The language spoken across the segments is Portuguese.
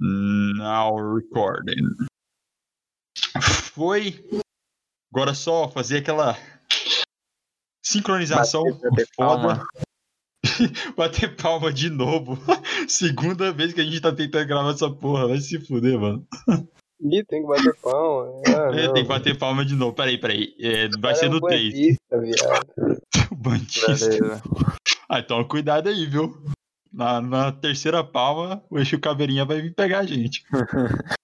Now recording. Foi. Agora só fazer aquela sincronização Bater, bater foda. palma. Bater palma de novo. Segunda vez que a gente tá tentando gravar essa porra. Vai se fuder, mano. Ih, tem que bater palma. Ah, É, tem que bater palma de novo. Peraí, peraí. É, vai ser é no 3. bandista, viado. Bandista. Beleza. Ah, então cuidado aí, viu? Na, na terceira palma, o eixo caveirinha vai vir pegar a gente.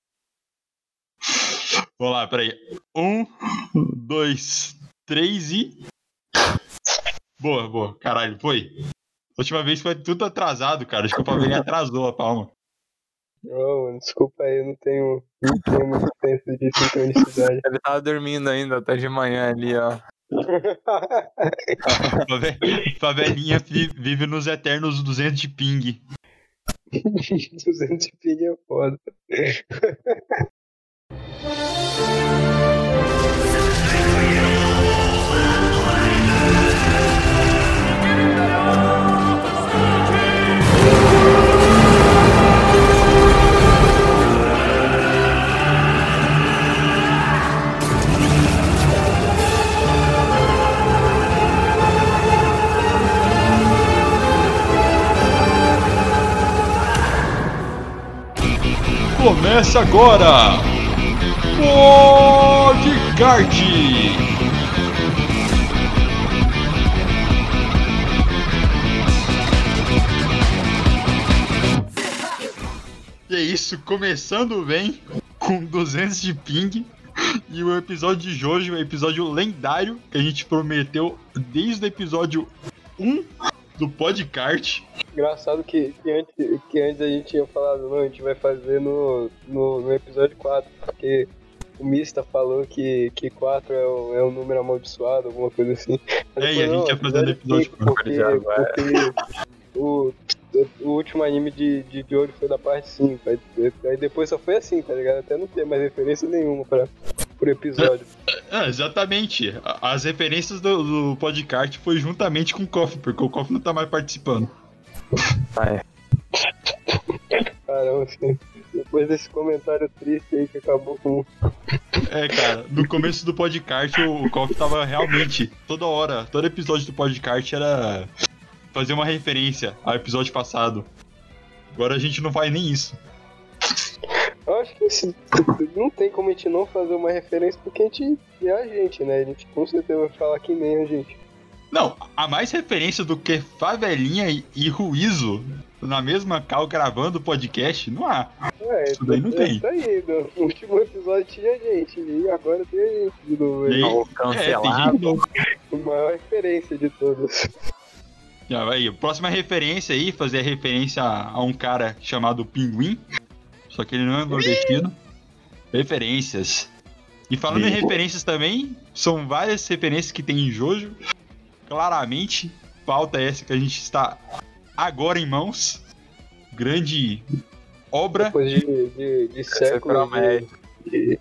Vamos lá, peraí. Um, dois, três e. Boa, boa. Caralho, foi. Última vez foi tudo atrasado, cara. Acho que o Caveirinha atrasou a palma. Ô, mano, desculpa aí, eu não tenho, não tenho muito senso de sincronicidade. Ele tava dormindo ainda até de manhã ali, ó. Fave- Favelinha vi- vive nos eternos 200 de ping. 200 de ping é foda. Começa agora! Podcast! E é isso, começando bem, com 200 de ping. E o episódio de hoje um episódio lendário que a gente prometeu desde o episódio 1 do podcast. Engraçado que, que, antes, que antes a gente tinha falado, não, a gente vai fazer no, no, no episódio 4, porque o Mista falou que, que 4 é o, é um número amaldiçoado, alguma coisa assim. Mas É, e a gente ia fazer no episódio cinco, porque, quatro, já vai. o, o último anime de, de, olho foi da parte 5, aí, aí depois só foi assim, tá ligado? Até não ter mais referência nenhuma pra, pro episódio. É, exatamente. As referências do, do podcast foi juntamente com o Koff, porque o Koff não tá mais participando. Vai. Caramba, assim, depois desse comentário triste aí que acabou com É, cara, no começo do podcast o Koff tava realmente, toda hora, todo episódio do podcast era fazer uma referência ao episódio passado. Agora a gente não faz nem isso. Eu acho que assim, não tem como a gente não fazer uma referência porque a gente é a gente, né? A gente com certeza vai falar que nem a gente. Não, há mais referência do que Favelinha e, e Ruizo na mesma cal gravando o podcast, não há. É, Isso daí não é tem. Isso aí, no último episódio tinha gente, e agora tem a gente de novo. E aí? aí. É, tem cancelado. gente novo. A maior referência de todas. Já vai. Próxima referência aí, fazer referência a, a um cara chamado Pinguim. Só que ele não é nordestino. Referências. E falando em referências também, são várias referências que tem em Jojo. Claramente, pauta essa que a gente está agora em mãos. Grande obra. Depois de, de, de séculos. de-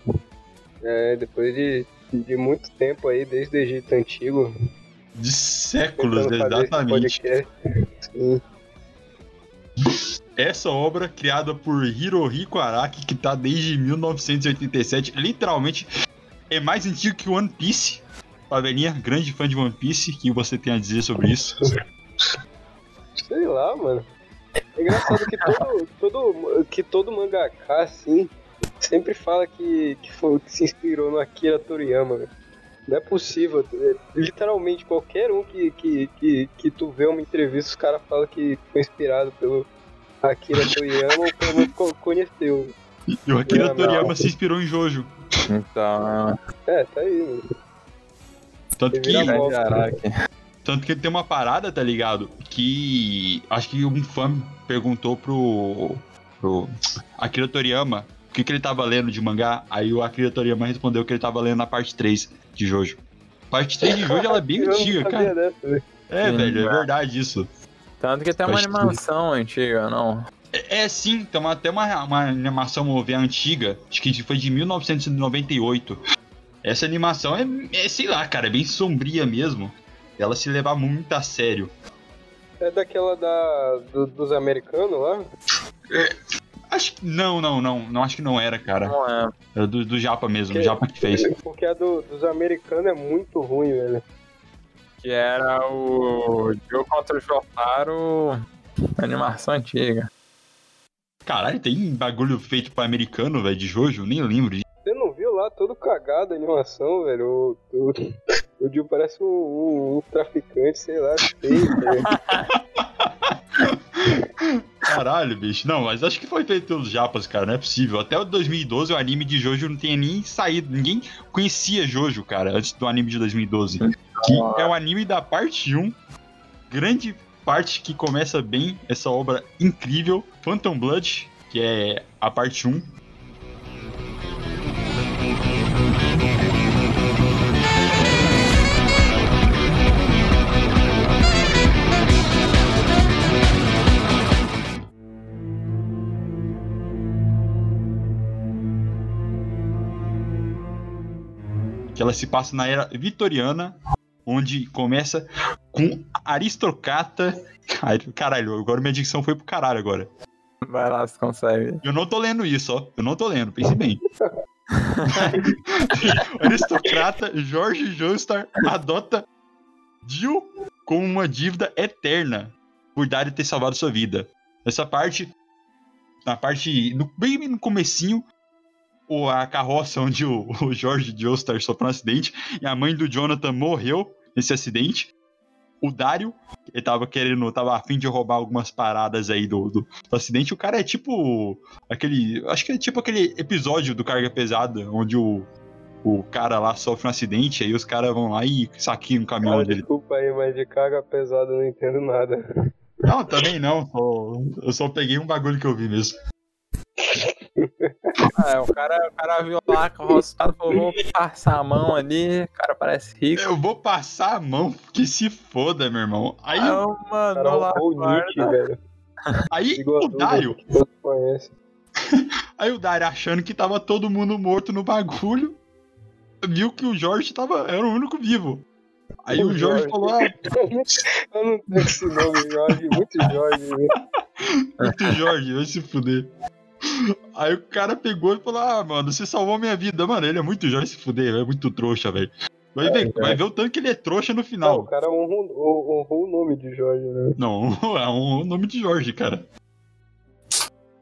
é, depois de, de muito tempo aí, desde o Egito Antigo. De séculos, exatamente. Sim. Essa obra, criada por Hirohiko Araki, que tá desde 1987, literalmente é mais antigo que One Piece. Pavelinha, grande fã de One Piece, o que você tem a dizer sobre isso? Sei lá, mano. É engraçado que todo, todo, que todo mangaka, assim, sempre fala que, que, foi, que se inspirou no Akira Toriyama, velho. Não é possível. é, literalmente, qualquer um que, que, que, que tu vê uma entrevista, os caras falam que foi inspirado pelo Akira Toriyama ou pelo menos co- conheceu. E o Akira Toriyama se inspirou em Jojo. Então, É, tá aí, mano. Tanto que, tanto que ele tem uma parada, tá ligado? Que acho que um fã perguntou pro, pro Akira Toriyama o que, que ele tava lendo de mangá. Aí o Akira Toriyama respondeu que ele tava lendo na parte 3 de Jojo. Parte 3 de Jojo ela é bem antiga, cara. dessa, velho. É, Sim, velho, é verdade isso. Tanto que tem uma Acho que- animação antiga, não? É, é, sim, tem uma- até uma, uma animação OVA antiga, acho que foi de 1998. Essa animação é, é, sei lá, cara, é bem sombria mesmo. Ela se leva muito a sério. É daquela da, do- dos americanos lá? Acho que. Não, não, não. Não acho que não era, cara. Não é. Era do, do Japa mesmo, do Que- Japa que fez. Porque a do- dos americanos é muito ruim, velho. Que era o Joe contra o Jotaro. Animação antiga. Caralho, tem bagulho feito pra americano, velho, de Jojo? Nem lembro. Você não viu lá todo cagado a animação, velho? O, o, Dio parece um, um- um traficante, sei lá, feio, velho. Caralho, bicho. Não, mas acho que foi feito pelos Japas, cara. Não é possível. Até o 2012 o anime de Jojo não tinha nem saído. Ninguém conhecia Jojo, cara, antes do anime de 2012. Que é o anime da parte 1. Grande parte que começa bem essa obra incrível. Phantom Blood, que é a parte 1. Ela se passa na era vitoriana, onde começa com aristocrata. Caralho, agora minha dicção foi pro caralho agora. Vai lá, se consegue. Eu não tô lendo isso, ó. Eu não tô lendo, pense bem. aristocrata Jorge Joestar adota Jill como uma dívida eterna por Dario ter salvado sua vida. Essa parte, na parte, no, bem no comecinho, o, a carroça onde o, o Jorge Joestar sofreu um acidente e a mãe do Jonathan morreu nesse acidente. O Dario, ele tava querendo, tava afim de roubar algumas paradas aí do, do, do acidente. O cara é tipo aquele, acho que é tipo aquele episódio do Carga Pesada, onde o, o cara lá sofre um acidente, aí os caras vão lá e saqueiam o caminhão Cara, dele. desculpa aí, mas de carga pesada eu não entendo nada. Não, também não. só- eu só peguei um bagulho que eu vi mesmo. É, o cara, o cara viu lá com o roçado, falou, vou passar a mão ali, o cara parece rico. Eu vou passar a mão, que se foda, meu irmão. Aí, Aí eu Cara, lá o Nick, velho. aí Igual o Dario, aí o Dario achando que tava todo mundo morto no bagulho, viu que o Jorge tava, era o único vivo. Aí o, O Jorge Jorge. falou, ah, Eu não tenho esse nome, Jorge. Muito Jorge, velho. Muito Jorge, vai se fuder. Aí o cara pegou e falou: Ah, mano, você salvou minha vida. Mano, ele é muito Jorge se fuder, é muito trouxa, velho. Vai, ver, vai ver o tanto que ele é trouxa no Não, o final. cara honrou, honrou o nome de Jorge, né? Não, é um nome de Jorge, cara.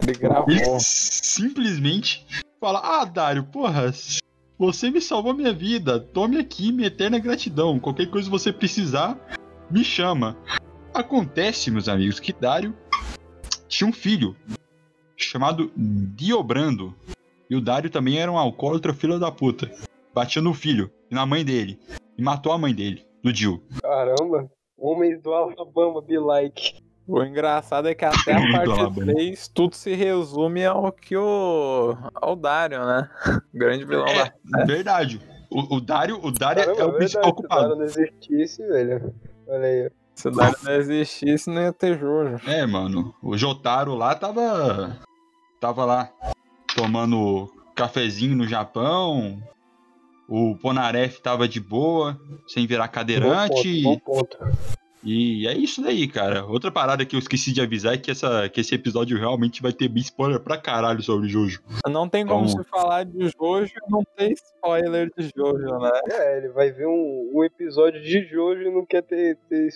Ele gravou. Ele simplesmente fala: Ah, Dário, porra, você me salvou minha vida. Tome aqui minha eterna gratidão. Qualquer coisa que você precisar, me chama. Acontece, meus amigos, que Dário tinha um filho chamado Diobrando. E o Dário também era um alcoólatra filho da puta. Batia no filho e na mãe dele. E matou a mãe dele, no Dio. Caramba. Homens do Alabama, be like. O engraçado é que até a parte Alabama. 3 tudo se resume ao que o. ao Dário, né? O grande vilão lá. É, verdade. O, o Dário, o Dário Caramba, é o principal se o culpado. Dara não existisse, velho. Olha aí. Se o Dário não existisse, não ia ter Jojo. É, mano. O Jotaro lá tava. Tava lá tomando cafezinho no Japão. O Ponaref tava de boa, sem virar cadeirante. Bom ponto, bom ponto. E é isso daí, cara. Outra parada que eu esqueci de avisar é que, essa, que esse episódio realmente vai ter spoiler pra caralho sobre Jojo. Não tem como Então- se falar de Jojo e não ter spoiler de Jojo, né? É, ele vai ver um, um episódio de Jojo e não quer ter, ter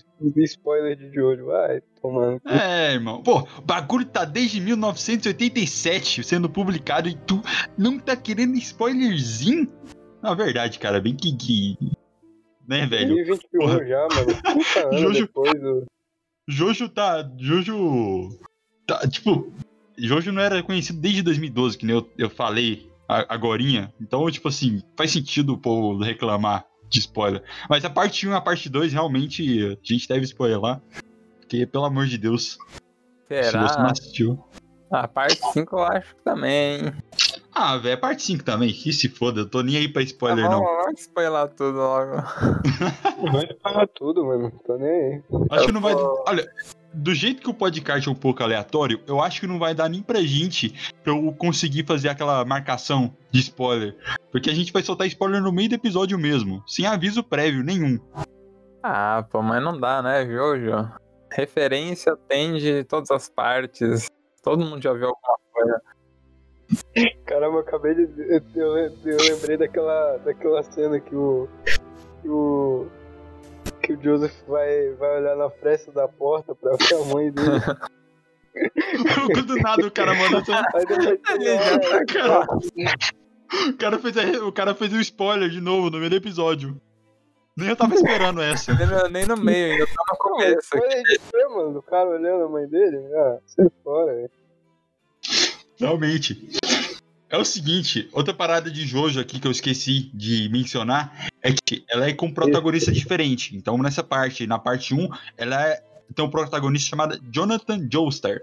spoiler de Jojo. Vai, tomando. É, irmão. Pô, o bagulho tá desde 1987 sendo publicado e tu não tá querendo spoilerzinho? Na verdade, cara, bem que. que... Né, velho? 2021 porra. já, mano. 30 anos Jojo- depois do. Jojo tá. Jojo. Tá, tipo. Jojo não era conhecido desde 2012, que nem eu, eu falei a- agorinha. Então, tipo assim, faz sentido o povo reclamar de spoiler. Mas a parte 1 e a parte 2, realmente, a gente deve spoiler lá. Porque, pelo amor de Deus, se você não Será? assistiu. A parte 5 eu acho que também. Ah, velho, a parte 5 também, que se foda, eu tô nem aí pra spoiler, Ah, não. vamos, vamos spoiler tudo logo. Vai falar tudo, mano. Tô nem aí. Acho que não vai. Olha, do jeito que o podcast é um pouco aleatório, eu acho que não vai dar nem pra gente pra eu conseguir fazer aquela marcação de spoiler. Porque a gente vai soltar spoiler no meio do episódio mesmo, sem aviso prévio nenhum. Ah, pô, mas não dá, né, Jojo? Referência tem de todas as partes. Todo mundo já viu alguma Caramba, eu acabei de. Eu, eu, eu lembrei daquela, daquela cena que o. Que o. Que o Joseph vai, vai olhar na fresta da porta pra ver a mãe dele. Do nada o cara mandou. Aí depois ele olha, Cara, o cara fez a- o cara fez um spoiler de novo no meio do episódio. Nem eu tava esperando essa. Nem no- Nem no meio, ainda tá no começo. Olha de ver, mano, o cara olhando a mãe dele. Ah, sai fora, velho. Realmente. É o seguinte, outra parada de Jojo aqui que eu esqueci de mencionar é que ela é com um protagonista diferente. Então, nessa parte, na parte 1, ela é, tem um protagonista chamado Jonathan Joestar.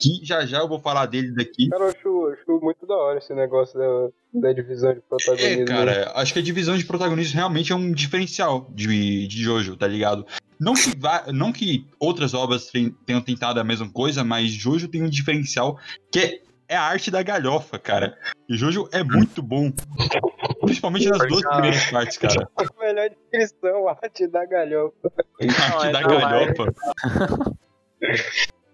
Que já já eu vou falar dele daqui. Cara, eu acho, acho muito da hora esse negócio da, da divisão de protagonismo. É, cara, acho que a divisão de protagonistas realmente é um diferencial de, de Jojo, tá ligado? Não que, vá- não que outras obras ten- tenham tentado a mesma coisa, mas Jojo tem um diferencial que é, é a arte da galhofa, cara. E Jojo é muito bom. Principalmente nas duas primeiras partes, cara. A melhor descrição, arte da galhofa. A arte é da não, galhofa.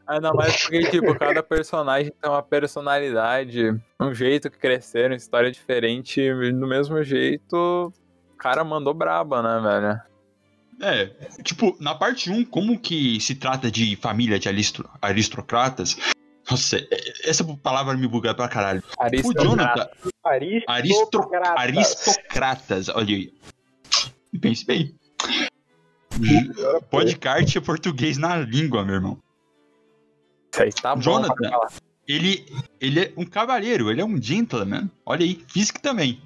Ainda mais porque, tipo, cada personagem tem uma personalidade, um jeito que cresceram, história diferente, e do mesmo jeito, o cara mandou braba, né, velho? É, tipo, na parte 1, como que se trata de família de aristro- aristocratas? Nossa, é- essa palavra me buga pra caralho. O Aristocrata. Jonathan, Aristocratas. aristocratas, olha aí. Pense bem. Podcast é português na língua, meu irmão. Isso aí tá bom Jonathan. Ele, ele é um cavalheiro, ele é um gentleman. Olha aí, físico também.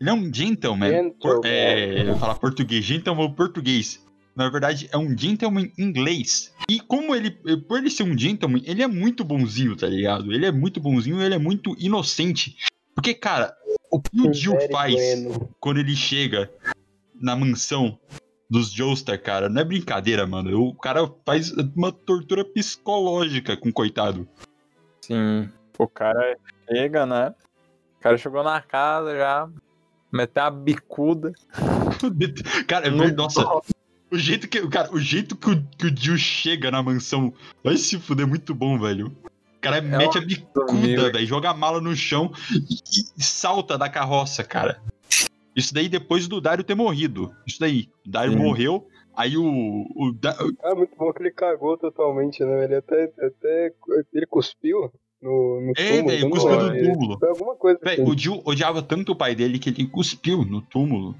Ele é um gentleman. Gentleman. Por- é, eu ia falar português, gentleman português. Na verdade, é um gentleman inglês. E como ele, por ele ser um gentleman, ele é muito bonzinho, tá ligado? Ele é muito bonzinho, ele é muito inocente. Porque, cara, o que o Jill faz bueno. quando ele chega na mansão dos Joestar, cara, não é brincadeira, mano. O cara faz uma tortura psicológica com o coitado. Sim, o cara chega, né? O cara chegou na casa já, meteu a bicuda. Cara, é nossa. O jeito que, cara, o jeito que o, que o Jill chega na mansão vai se fuder é muito bom, velho. O cara mete a bicuda, velho, joga a mala no chão e, e salta da carroça, cara. Isso daí depois do Dario ter morrido. Isso daí. O Dario Sim. morreu, aí o. o Da- Ah, muito bom que ele cagou totalmente, né? Ele até, até ele cuspiu no, no É, túmulo. velho, não cuspiu no túmulo. Foi alguma coisa Véi, assim. o Jill odiava tanto o pai dele que ele cuspiu no túmulo.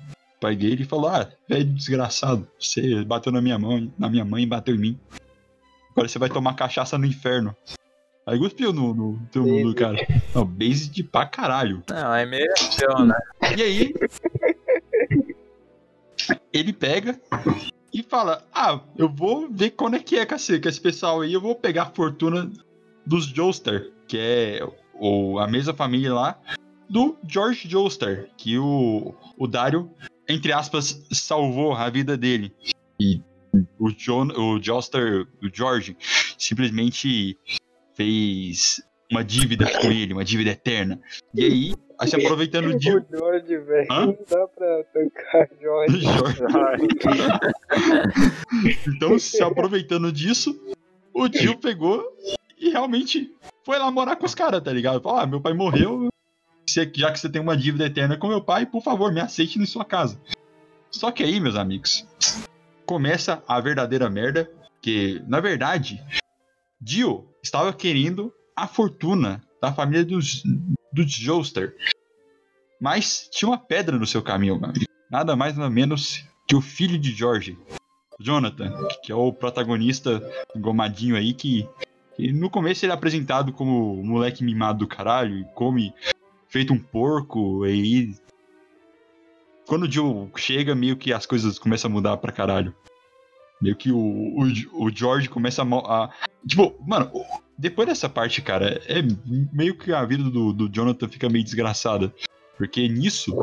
Pai dele falou: Ah, velho desgraçado, você bateu na minha mão, na minha mãe e bateu em mim. Agora você vai tomar cachaça no inferno. Aí cuspiu no, no túmulo do cara. Não, base de pra caralho. Não, é meio né? E aí, ele pega e fala: Ah, eu vou ver quando é que é com esse, pessoal aí, eu vou pegar a fortuna dos Joestar, que é o, a mesma família lá do George Joestar, que o, o Dario, entre aspas, salvou a vida dele. E o, John, o Joestar, o George, simplesmente fez uma dívida com ele, uma dívida eterna. E aí, se aproveitando de. O George, velho. Não dá pra tancar George. Jorge. Então, se aproveitando disso, o tio pegou e realmente foi lá morar com os caras, tá ligado? Falou, ah, meu pai morreu, já que você tem uma dívida eterna com meu pai, por favor, me aceite em sua casa. Só que aí, meus amigos, começa a verdadeira merda, que, na verdade, Dio estava querendo a fortuna da família dos, dos Joestar. Mas tinha uma pedra no seu caminho, meu amigo. Nada mais nada menos que o filho de George, Jonathan, que é o protagonista engomadinho aí que, que no começo ele é apresentado como o moleque mimado do caralho e come feito um porco e aí quando o Joe chega meio que as coisas começam a mudar pra caralho. Meio que o, o, o George começa a, a tipo, mano, depois dessa parte, cara, é meio que a vida do, do Jonathan fica meio desgraçada. Porque nisso.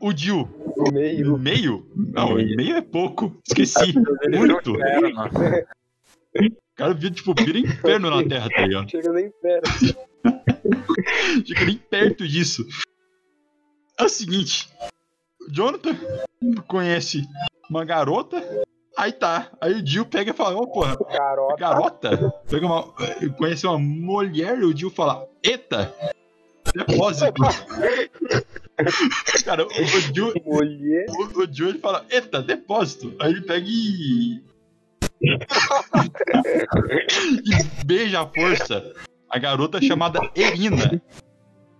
O Jill, Meio. meio? Não, Meio. meio é pouco. Esqueci. Muito. O Inferno. cara vira, tipo, vira inferno na Terra, tá ligado? Chega nem perto. Chega nem perto disso. É o seguinte: o Jonathan conhece uma garota, Aí tá. Aí o Jill pega e fala, ô porra, Garota. garota? Pega uma. Conhece uma mulher e o Jill fala, eita! Depósito. Cara, o, o Jill. Mulher. O, o Jill ele fala, eita, depósito. Aí ele pega e. e beija a força a garota chamada Erina.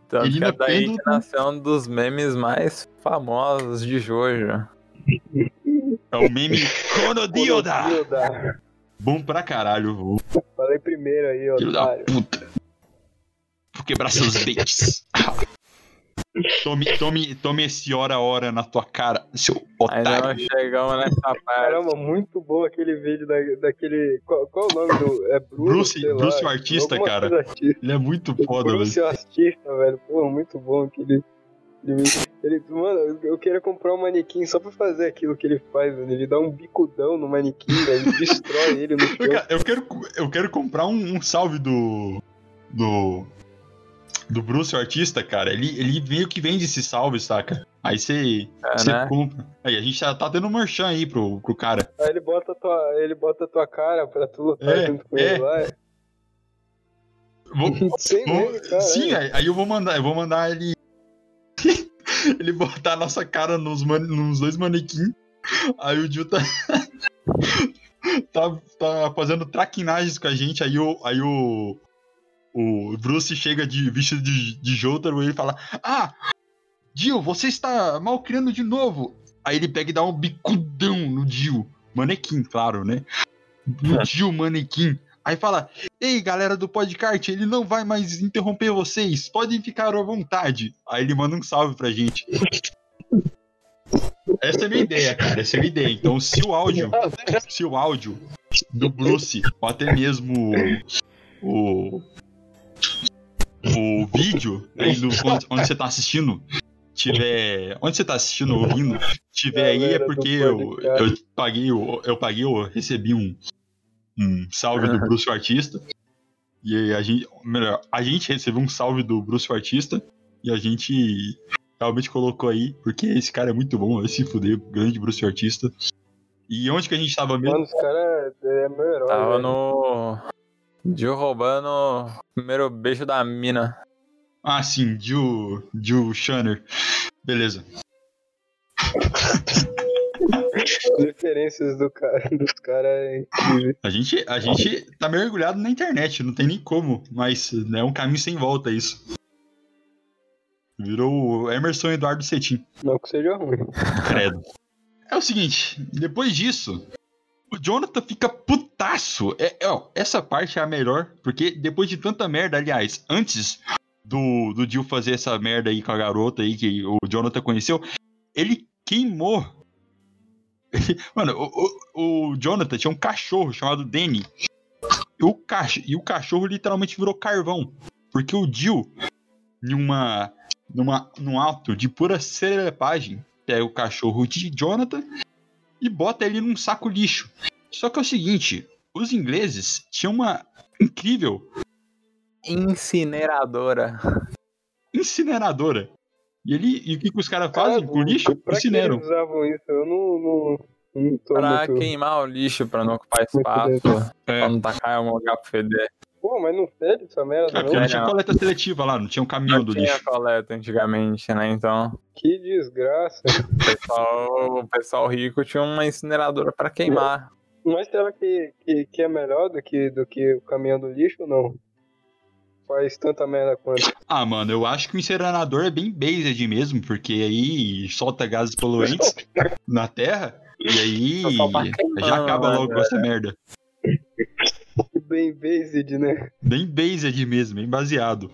Tanto que é nasceu um dos memes mais famosos de Jojo. É o meme Conodilda. Dilda. Bom pra caralho, o Falei primeiro aí, filho da puta. Vou quebrar seus dentes. Tome, tome, tome esse hora a hora na tua cara, seu otário. não chegamos nessa parte. Caramba, muito bom aquele vídeo da, daquele. Qual, qual o nome do. É Bruce? Bruce- lá, Bruce o artista, alguma cara. artista. Ele é muito foda, Bruce velho. o artista, velho. Pô, muito bom aquele. Ele, ele- mano, eu queria comprar um manequim só pra fazer aquilo que ele faz, velho. Ele dá um bicudão no manequim, velho, destrói ele no chão. Eu, eu quero, eu quero comprar um, um salve do. Do. Do Bruce, o artista, cara. Ele, ele meio que vende esse salve, saca? Aí você É, você né? compra. Aí a gente tá, tá tendo um merchan aí pro, pro cara. Aí ele bota, a tua, ele bota a tua cara pra tu lutar É, junto com é. ele lá. Vou, Sem vou- meme, cara. sim, aí, aí eu vou mandar, eu vou mandar ele. ele botar a nossa cara nos, mane- nos dois manequins. Aí o Jill tá. tá, tá fazendo traquinagens com a gente. Aí o. Aí o. O Bruce chega de vestido de, de Jotaro e ele fala: Ah, Jill, você está mal criando de novo. Aí ele pega e dá um bicudão no Jill. Manequim, claro, né? No Jill manequim. Aí fala: Ei, galera do podcast, ele não vai mais interromper vocês. Podem ficar à vontade. Aí ele manda um salve pra gente. Essa é a minha ideia, cara. Essa é a minha ideia. Então, se o áudio, se o áudio do Bruce, ou até mesmo o. O vídeo aí do, onde, onde você tá assistindo, tiver. Onde você tá assistindo, ouvindo, tiver aí, é porque eu, eu paguei, o- eu paguei, eu recebi um, um salve do Bruce o Artista. E aí a gente, melhor, a gente recebeu um salve do Bruce o Artista e a gente realmente colocou aí, porque esse cara é muito bom, vai se fuder, grande Bruce o Artista. E onde que a gente tava mesmo? Mano, os caras é meu herói. Tava velho. no. Jill roubando o primeiro beijo da mina. Ah, sim, Jill, Jill Shanner. Beleza. As referências do cara, dos caras é incrível. A gente, a gente tá mergulhado na internet, não tem nem como, mas é um caminho sem volta isso. Virou o Emerson Eduardo Cetim. Não que seja ruim. Credo. É o seguinte, depois disso, o Jonathan fica putaço. É, é, ó, essa parte é a melhor, porque depois de tanta merda, aliás, antes do, do Jill fazer essa merda aí com a garota aí que o Jonathan conheceu, ele queimou. Mano, o, o, o Jonathan tinha um cachorro chamado Danny. E o, cach e o cachorro literalmente virou carvão. Porque o Jill, numa, numa, num ato de pura celepagem, pega o cachorro de Jonathan e bota ele num saco lixo. Só que é o seguinte, os ingleses tinham uma incrível Incineradora. incineradora. E, ele, e o que, que os caras fazem com o lixo? Pra que Incineram. eles usavam isso? Eu não, não, não Pra muito... queimar o lixo, pra não ocupar espaço. É, Pra não tacar em algum lugar pra feder. Pô, mas não fede essa merda, não? não tinha coleta seletiva lá, não tinha um caminhão Não do tinha lixo. coleta antigamente, né? Então, Que desgraça. o pessoal, o pessoal rico tinha uma incineradora pra queimar. Mas será que, que, que é melhor do que, do que o caminhão do lixo ou não? Faz tanta merda quanto. Ah, mano, eu acho que o incinerador é bem based mesmo, porque aí solta gases poluentes na terra e aí já acaba né, logo com essa merda. Bem based, né? Bem based mesmo, bem baseado.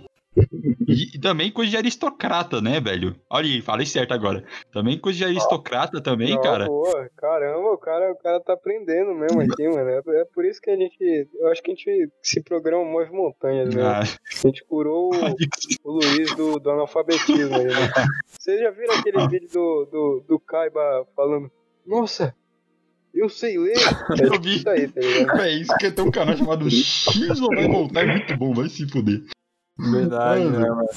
E, e também coisa de aristocrata, né, velho? Olha aí, falei certo agora. Também coisa de aristocrata também, Não, cara. boa. Caramba, o cara, o cara tá aprendendo mesmo aqui, mano. É, é por isso que a gente. Eu acho que a gente. Esse programa move montanhas, né? Ah, A gente curou o, o Luiz do, do analfabetismo aí, né? Vocês já viram aquele vídeo do, do, do Kaiba falando: Nossa, eu sei ler? Eu vi. isso aí, tá ligado? É isso que tem um canal chamado X ou vai voltar, é muito bom, vai se fuder. Verdade, Mano. né, mano?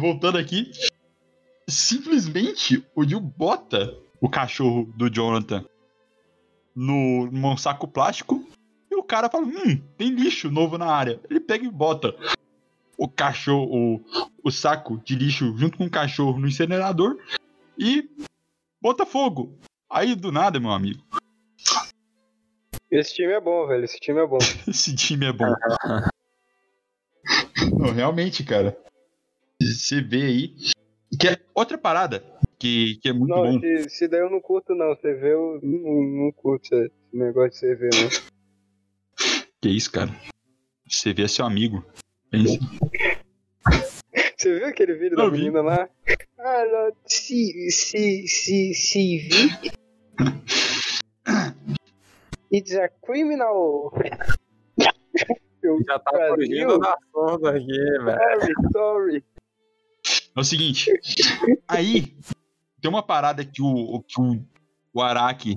Voltando aqui, simplesmente o Jill bota o cachorro do Jonathan no, num saco plástico e o cara fala: Hum, tem lixo novo na área. Ele pega e bota o cachorro, o, o saco de lixo junto com o cachorro no incinerador e bota fogo. Aí do nada, meu amigo, Esse time é bom, velho. Esse time é bom. esse time é bom. Não, realmente, cara. Você vê aí. Que é outra parada que, que é muito não, bom. esse, esse daí eu não curto, não. Você vê, eu não, não curto esse negócio de você ver, não. Que isso, cara? Você vê seu amigo. Pensa. Você viu aquele vídeo Eu da vi. menina lá? Ah, não, se, se, se, se vi. It's a criminal. Eu, Já tá fugindo da assunto aqui, velho. sorry, sorry. É o seguinte. Aí, tem uma parada que o, que o, o Araki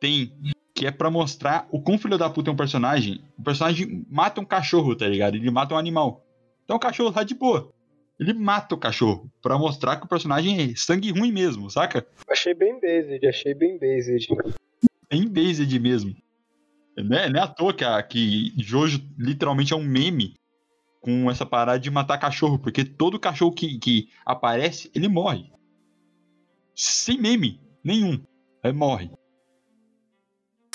tem, que é pra mostrar o quão filho da puta é um personagem. O personagem mata um cachorro, tá ligado? Ele mata um animal. Então o cachorro tá de boa. Ele mata o cachorro pra mostrar que o personagem é sangue ruim mesmo, saca? Achei bem based, achei bem based. É em based mesmo. Não é, não é à toa que, a, que Jojo literalmente é um meme com essa parada de matar cachorro, porque todo cachorro que, que aparece, ele morre. Sem meme nenhum. Aí morre.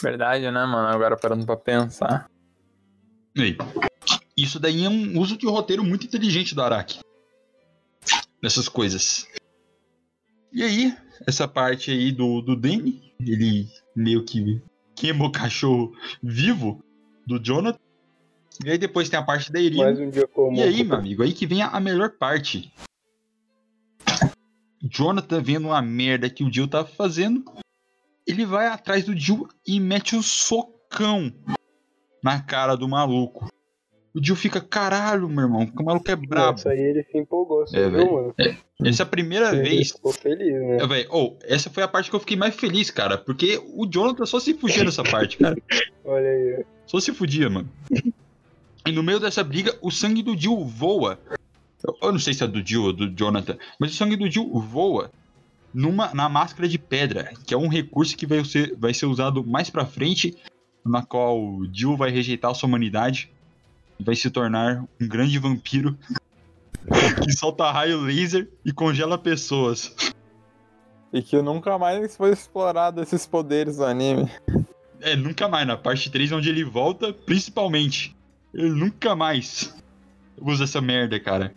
Verdade, né, mano? Agora parando pra pensar. Aí. Isso daí é um uso de roteiro muito inteligente do Araki. Nessas coisas. E aí, essa parte aí do, do Danny, ele meio que queima o cachorro vivo do Jonathan. E aí depois tem a parte da Irina. Mais um. E aí, meu amigo, aí que vem a, a melhor parte. Jonathan vendo uma merda que o Jill tá fazendo, ele vai atrás do Jill e mete um socão na cara do maluco. O Jill fica, caralho, meu irmão, que o maluco é brabo. Isso aí ele se empolgou, você É, viu, mano? Essa é a primeira Ele vez. ficou feliz, né? É, velho, oh, essa foi a parte que eu fiquei mais feliz, cara, porque o Jonathan só se fugia nessa parte, cara. Olha aí. Só se fudia, mano. E no meio dessa briga, o sangue do Jill voa. Eu, não sei se é do Jill ou do Jonathan, mas o sangue do Jill voa numa, na máscara de pedra, que é um recurso que vai ser, vai ser usado mais pra frente, na qual o Jill vai rejeitar a sua humanidade vai se tornar um grande vampiro que solta raio laser e congela pessoas. E que nunca mais foi explorado esses poderes do anime. É, nunca mais, na parte 3, onde ele volta, principalmente. Ele nunca mais usa essa merda, cara.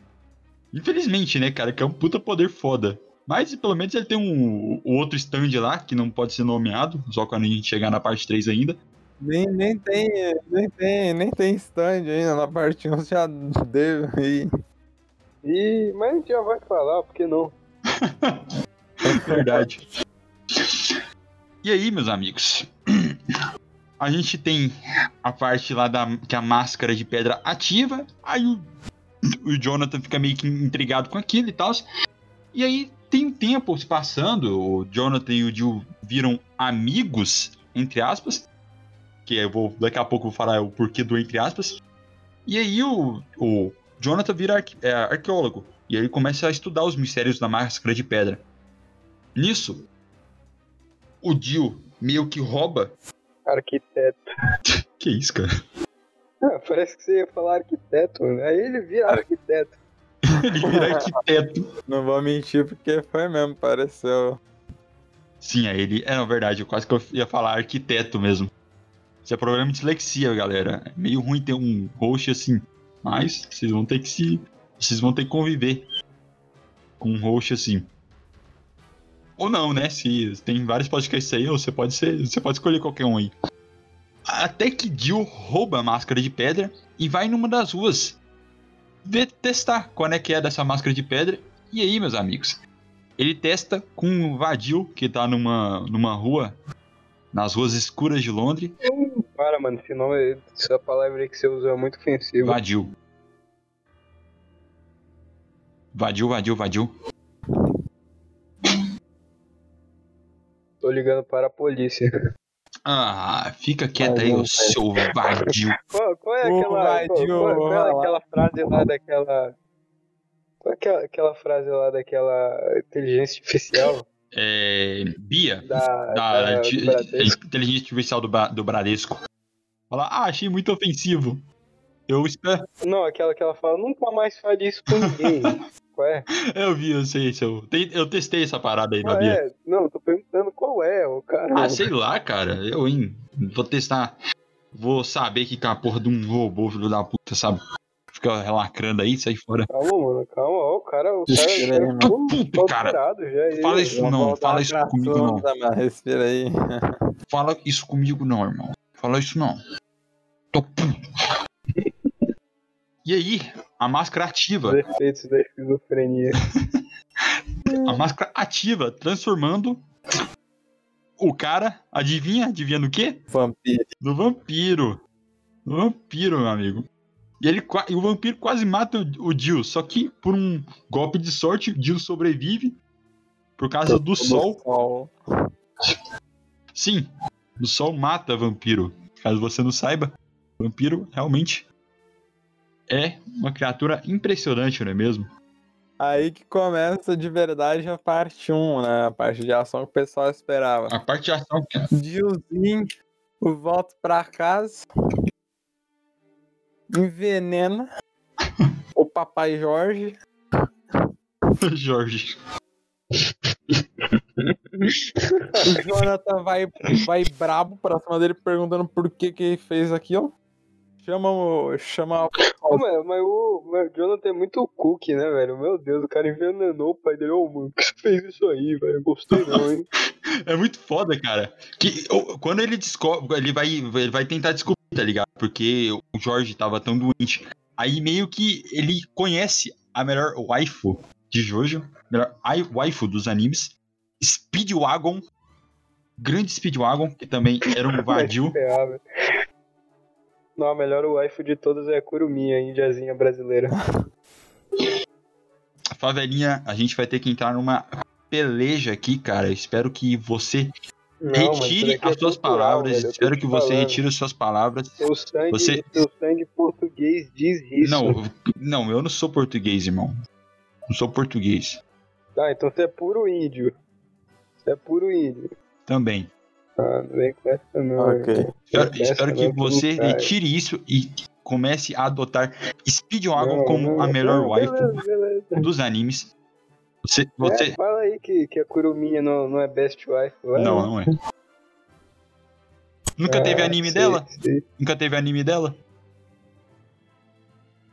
Infelizmente, né, cara, que é um puta poder foda. Mas pelo menos ele tem um, o outro stand lá, que não pode ser nomeado, só quando a gente chegar na parte 3 ainda. Nem, nem tem, nem tem, nem tem stand ainda na parte 1, já deu aí. E, mas a gente já vai falar, por que não? Verdade. E aí, meus amigos? A gente tem a parte lá da que a máscara de pedra ativa, aí o, o Jonathan fica meio que intrigado com aquilo e tal. E aí tem um tempo se passando, o Jonathan e o Jill viram amigos, entre aspas, que eu vou daqui a pouco vou falar o porquê do entre aspas. E aí o, o Jonathan vira arque- é, arqueólogo, e ele começa a estudar os mistérios da máscara de pedra. Nisso, o Jill meio que rouba. Arquiteto. Que isso, cara? Ah, parece que você ia falar arquiteto, mano. Aí ele vira arquiteto. Ele vira arquiteto. Não vou mentir porque foi mesmo, pareceu. Sim, aí ele. É, na verdade, eu quase que eu ia falar arquiteto mesmo. Isso é problema de dislexia, galera. É meio ruim ter um host assim. Mas vocês vão ter que se. Vocês vão ter que conviver com um host assim. Ou não, né? Se tem vários podcasts aí, você pode ser. Você pode escolher qualquer um aí. Até que Jill rouba a máscara de pedra e vai numa das ruas ver, testar qual é que é dessa máscara de pedra. E aí, meus amigos? Ele testa com um vadio que tá numa, numa rua, nas ruas escuras de Londres. Para, mano, esse nome, essa palavra aí que você usou é muito ofensiva. Vadio. Vadio, vadio, vadio. Tô ligando para a polícia. Ah, fica quieto aí, o seu vadio. Qual, qual é Ô, aquela. vai, qual, qual- qual é aquela frase lá daquela. Qual é aquela, aquela frase lá daquela inteligência artificial? É, Bia, Da, da, da- inteligência artificial do, do Bradesco. Fala, ah, achei muito ofensivo. Eu espero. Não, aquela que ela fala, nunca mais fale isso com ninguém. qual é? Eu vi, eu sei, eu, eu testei essa parada aí Qual Bia. é? Não, tô perguntando qual é, o cara. Ah, sei lá, cara. Eu, hein? Vou testar. Vou saber que com a porra de um robô, filho da puta, sabe? Fica relacrando aí, sai fora. Calma, mano, calma. O cara, o cara Respira aí, mano. todo Puto, cara. já. Fala isso não, fala isso comigo não. mano. Respira aí. Fala isso comigo não, irmão. Fala isso não. Tô puto. E aí, a máscara ativa. Os efeitos da esquizofrenia. A máscara ativa, transformando o cara, adivinha? Adivinha no quê? Vampiro. No vampiro. No vampiro, meu amigo. E, ele, e o vampiro quase mata o, o Jill, só que por um golpe de sorte, o Jill sobrevive por causa do sol. sol. Sim, o sol mata vampiro. Caso você não saiba, vampiro realmente é uma criatura impressionante, não é mesmo? Aí que começa de verdade a parte 1, né? A parte de ação que o pessoal esperava. A parte de ação, cara. Diozinho, volta pra casa, envenena o papai Jorge. Jorge. O Jonathan vai, vai brabo pra cima dele perguntando por que que ele fez aquilo. Chama o. Chama Pô, mas, mas o, mas o Jonathan é muito cookie, né, velho? Meu Deus, o cara envenenou o pai dele. Ô, mano, por que você fez isso aí, velho? Gostei não, hein? É muito foda, cara. Que o- quando ele descobre, ele vai, ele vai tentar descobrir, tá ligado? Porque o Jorge tava tão doente. Aí meio que ele conhece a melhor waifu de Jojo, melhor ai- waifu dos animes, Speedwagon, grande Speedwagon, que também era um vadio. Não, a melhor waifu de todas é a Kuruminha, a indiazinha brasileira. Favelinha, a gente vai ter que entrar numa peleja aqui, cara. Eu espero que você Não, retire daqui é as suas cultural, palavras. velho, espero que você falando. retire as suas palavras. Seu sangue, Você- seu sangue português diz isso. Não, não, eu não sou português, irmão. Não sou português. Ah, então você é puro índio. Você é puro índio. Também. Ah, não vem com essa não. Ok. irmão. Espero, Essa espero que você cara. retire isso e comece a adotar Speedwagon Não, como não, a melhor beleza, beleza. dos animes. Você. É, você... fala aí que, que a Kuruminha não, não é best wife. vai. Não, não é. Nunca Ah, teve anime sei, dela? sei. Nunca teve anime dela?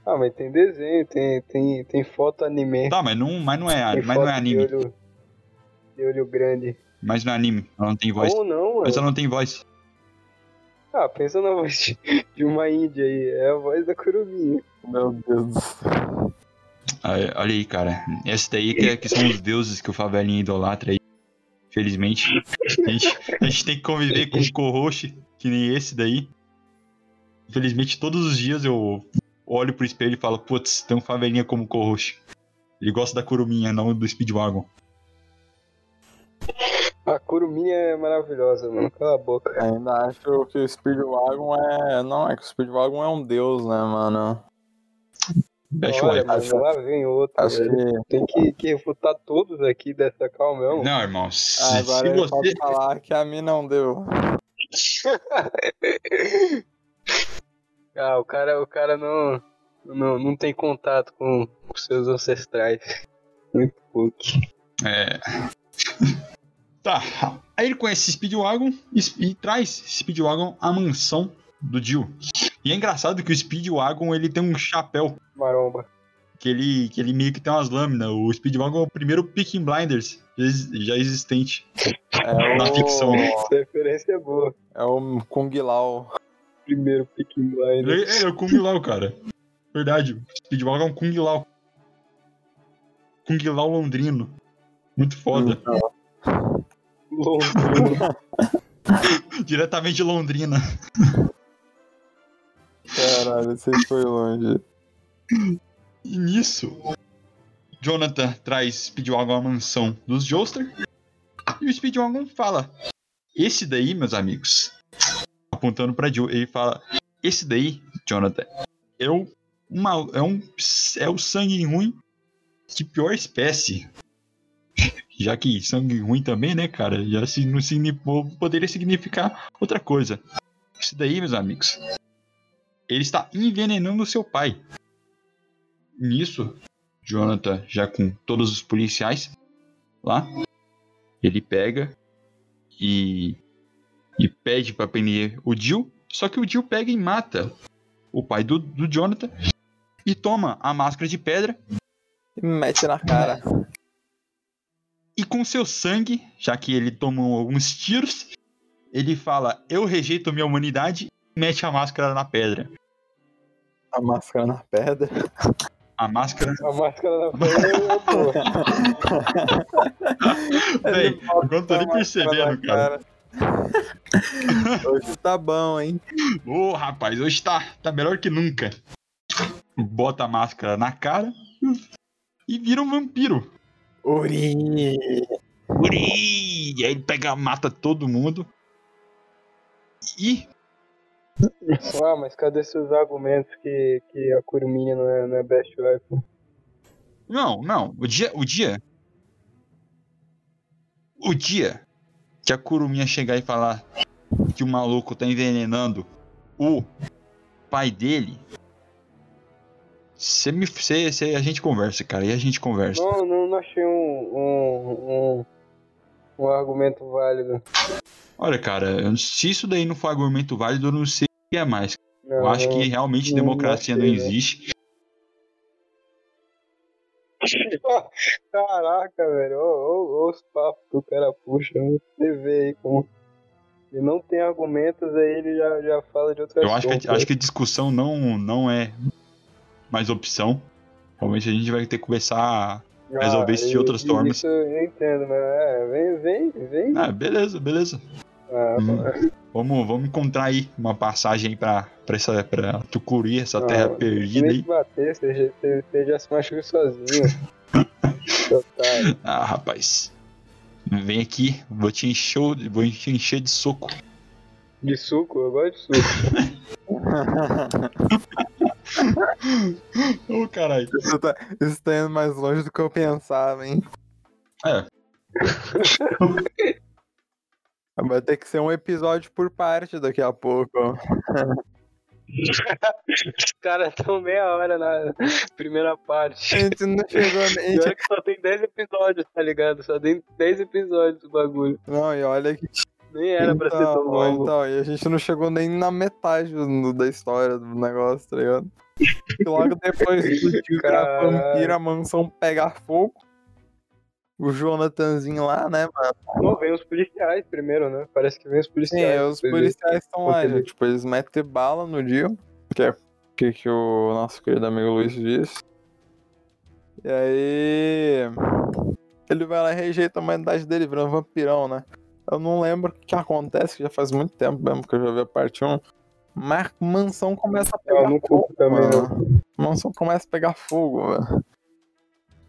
Ah, mas tem desenho, tem, tem, tem foto anime. Tá, mas não, mas não é, tem mas não é anime. De olho, de olho grande. Mas não é anime. Ela não tem voz. Ou não, mano. Mas ela não tem voz. Ah, pensa na voz de, de uma índia aí. É a voz da Kuruminha. Meu Deus do céu. Olha aí, cara. Esse daí que, é- que são os deuses que o Favelinha idolatra aí. Felizmente. A gente, a gente tem que conviver com um co-host que nem esse daí. Infelizmente, todos os dias eu olho pro espelho e falo, putz, tem um Favelinha como co-host. Ele gosta da Kuruminha, não do Speedwagon. A Kuruminha é maravilhosa, mano. Cala a boca. Ainda acho que o Speedwagon é. Não, é que o Speedwagon é um deus, né, mano? Best Olha, mano, lá vem outro, Acho velho. que. Tem que, que refutar todos aqui dessa calma, não. Não, irmão. Se, Ah, Agora se ele você. pode falar que a mim não deu. ah, o cara, o cara não, não, não tem contato com os seus ancestrais. Muito pouco. É. Tá. Aí ele conhece Speedwagon e, e traz Speedwagon à mansão do Jill. E é engraçado que o Speedwagon ele tem um chapéu Maromba. que ele, que ele meio que tem umas lâminas. O Speedwagon é o primeiro Picking Blinders já existente. É Na o... ficção. Essa referência é boa. É o Kung Lao. Primeiro Peaking Blinder. Ele, ele é o Kung Lao, cara. Verdade. O Speedwagon é um Kung Lao. Kung Lao londrino. Muito foda. Londrina. Diretamente de Londrina. Caralho, você foi longe. E nisso, Jonathan traz Speedwagon à mansão dos Joestar. E o Speedwagon fala: Esse daí, meus amigos, apontando pra Jill, ele fala: Esse daí, Jonathan, é o, uma, é um, é o sangue ruim de pior espécie. Já que sangue ruim também, né, cara? Já se, não significou, poderia significar outra coisa. Isso daí, meus amigos. Ele está envenenando seu pai. Nisso, Jonathan, já com todos os policiais lá, ele pega e, e pede para prender o Jill. Só que o Jill pega e mata o pai do, do Jonathan e toma a máscara de pedra E mete na cara. e com seu sangue, já que ele tomou alguns tiros, ele fala: Eu rejeito minha humanidade mete a máscara na pedra. A máscara na pedra. A máscara. A máscara na frente é boa. Véi, agora eu tô nem percebendo, cara. Hoje tá bom, hein? Ô, rapaz, hoje tá, tá melhor que nunca. Bota a máscara na cara e vira um vampiro. Uri! Uri! E aí ele pega, mata todo mundo. E Ah, mas cadê seus argumentos que, que a Curumina não é, não é best wife? Não, não. O dia. O dia. O dia que a Kuruminha chegar e falar que o maluco tá envenenando o pai dele. Cê me, cê, cê- a gente conversa, cara. E a gente conversa. Não, não, não achei um, um, um, um argumento válido. Olha, cara, se isso daí não for argumento válido, eu não sei o que é mais. Não, Eu acho não- que realmente não democracia não achei, né? existe. Caraca, velho, ô, os papos que o cara puxa, né? você vê aí como. Ele não tem argumentos, aí ele já, já fala de outras Eu acho que, acho que a discussão não, não é mais opção. Realmente a gente vai ter que começar a resolver isso de outras formas. Isso eu entendo, mas é, vem, vem, vem. Ah, beleza, beleza. Ah, Hum. Vamos, vamos encontrar aí uma passagem aí pra, pra, essa, pra Tucuri, essa terra Se perdida aí. te bater, você já, você, você já se machuca sozinho. Ah, rapaz. Vem aqui, vou te encher, vou te encher de soco. De suco, eu gosto de suco. Ô, caralho. Isso tá, isso tá indo mais longe do que eu pensava, hein? É. Vai ter que ser um episódio por parte daqui a pouco. Os caras estão meia hora na primeira A parte. gente não chegou nem. Pior que só tem 10 episódios, tá ligado? Só tem 10 episódios do bagulho. Não, e olha que. Nem era pra ser tão Então, longo. então, e a gente não chegou nem na metade do- da história do negócio, tá ligado? E logo depois do tio pra vampira, a mansão pegar fogo. O Jonathanzinho lá, né, mano? Não, vem os policiais primeiro, né? Parece que vem os Sim, policiais. os policiais estão lá, já, tipo, eles metem bala no dia, que é o que, que o nosso querido amigo Luiz disse. E aí. Ele vai lá e rejeita a humanidade dele, vira um vampirão, né? Eu não lembro o que acontece, que já faz muito tempo mesmo que eu já vi a parte 1. Mas a mansão começa a Eu pegar não fogo, também, mano. Mansão começa a pegar fogo, velho.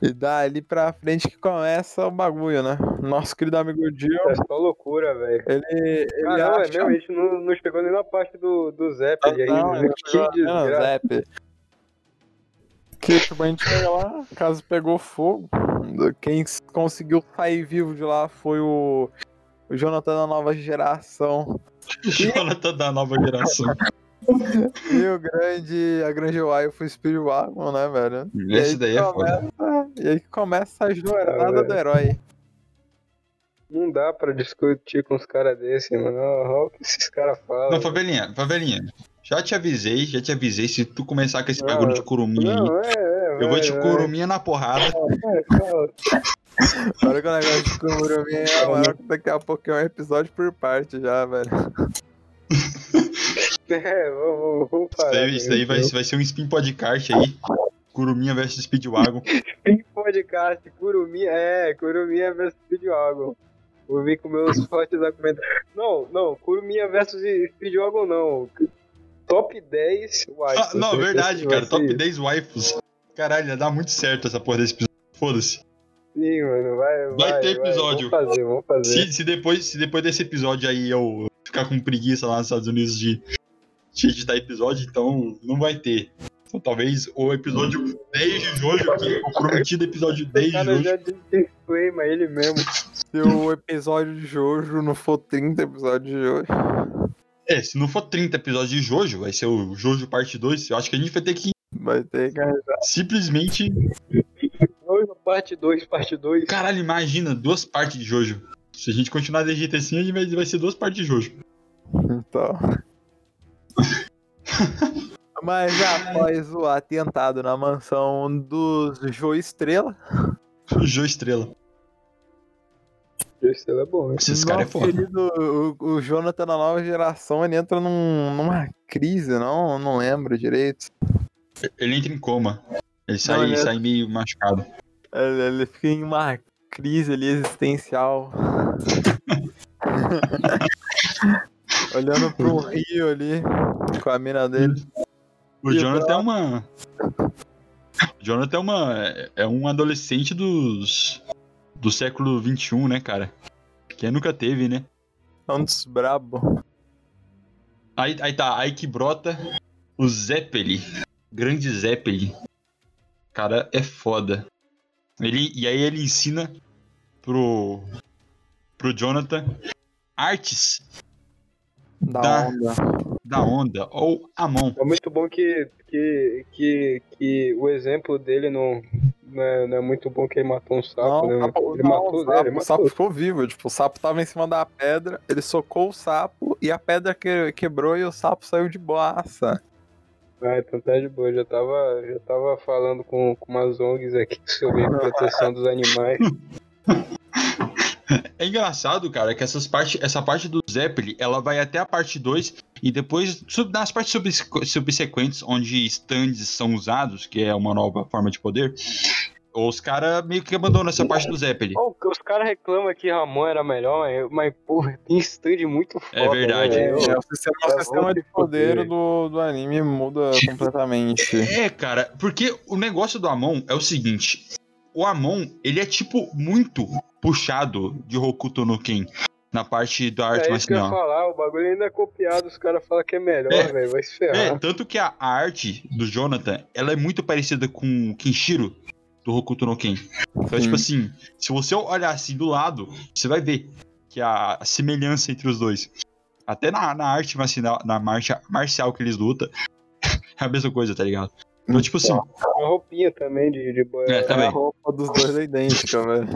E dali pra frente que começa o bagulho, né? Nosso querido amigo Jill, É só loucura, velho. ele, ele Ah, não, é acha... mesmo, a gente não, não chegou nem na parte do, do Zeppelin Não, ainda. não, Que não, desgraça. Zep. Que tipo, a gente chega lá, a casa pegou fogo. Quem conseguiu sair vivo de lá foi o, o Jonathan da nova geração. Jonathan da nova geração. E o grande, a grande wife, o Speedwagon, né, velho? E Esse aí daí é foda. começa, E aí que começa a jornada velho. do herói. Não dá pra discutir com os caras desses, mano. Olha o que esses caras falam. Não, favelinha, favelinha. Já te avisei, já te avisei. Se tu começar com esse Não, bagulho de curuminha aí, é, é. eu vou te vai. curuminha na porrada. É. Olha que o negócio de Kuruminha é maior que daqui a pouco é um episódio por parte já, velho. É, vamos, vamos Isso parar. isso daí vai, vai ser um spin podcast aí. Curuminha versus Speedwagon. Tem podcast, Curuminha, é, Curuminha versus Speedwagon. Vou vir com meus fortes argumentos. Não, não, Curuminha versus Speedwagon não. Top 10 Ah, White. não, verdade, vai cara. Top isso. 10 waifus. Caralho, dar muito certo essa porra desse episódio. Foda-se. Sim, mano, vai, vai. Vai ter episódio. Vamos fazer, vamos fazer. Se, se, depois, se depois desse episódio aí eu ficar com preguiça lá nos Estados Unidos de, de editar episódio, então não vai ter. Então, talvez o episódio 10 de Jojo, que é o prometido episódio 10 O de cara Jojo. já disclaimer ele mesmo. Se o episódio de Jojo não for 30 episódios de Jojo. É, se não for 30 episódios de Jojo, vai ser o Jojo parte 2. Eu acho que a gente vai ter que Vai ter que simplesmente. Jojo, parte 2, parte 2. Caralho, imagina, duas partes de Jojo. Se a gente continuar desse jeito assim, a gente vai, vai ser duas partes de Jojo. Então. Mas após o atentado na mansão dos Jo Estrela, Jo Estrela. Esse é bom, hein? Esses caras é foda. querido, o, o Jonathan na nova geração, ele entra num, numa crise, não, não lembro direito. Ele entra em coma. Ele sai, Não, ele é- sai meio machucado. Ele, ele fica em uma crise ali existencial. Olhando pro rio ali, com a mina dele. O Jonathan é uma. O Jonathan é uma. É um adolescente dos. Do século XXI, né, cara? Quem nunca teve, né? É um dos brabo. Aí, aí tá, aí que brota o Zeppeli. Grande Zeppeli. Cara, é foda. Ele, e aí ele ensina pro. pro Jonathan artes Da Dá. onda. da onda, ou a mão. É muito bom que, que, que, que o exemplo dele não, não, é, não é muito bom que ele matou um sapo, Não, né? sapo, ele não, matou, o sapo, Ele o sapo ficou vivo. Tipo, o sapo tava em cima da pedra, ele socou o sapo e a pedra que, quebrou e o sapo saiu de boaça. Ah, então tá de boa. Já tava, já tava falando com, com umas ONGs aqui sobre proteção dos animais. É engraçado, cara, que essas parte, essa parte do Zeppeli, ela vai até a parte 2 e depois, sub- nas partes subsequ- subsequentes, onde stands são usados, que é uma nova forma de poder, os caras meio que abandonam essa parte do Zeppeli. Pô, os caras reclamam que Ramon era melhor, mas, porra, tem stand muito foda. É verdade. né, É, o sistema, o Tá sistema de poder do, do anime muda completamente. É, cara, porque o negócio do Amon é o seguinte: o Amon, ele é tipo muito puxado de Hokuto no Ken na parte da arte É isso que eu ia marcial. falar, o bagulho ainda é copiado, os caras falam que é melhor, É. velho, vai se É, ferrar. tanto que a, a arte do Jonathan, ela é muito parecida com o Kenshiro do Hokuto no Ken. Então, Sim. tipo assim, se você olhar assim do lado, você vai ver que a, a semelhança entre os dois. Até na, na arte marcial, na marcha, marcial que eles lutam, é a mesma coisa, tá ligado? Então, tipo assim, Uma roupinha também de, de boia. É, A também. roupa dos dois é idêntica, velho.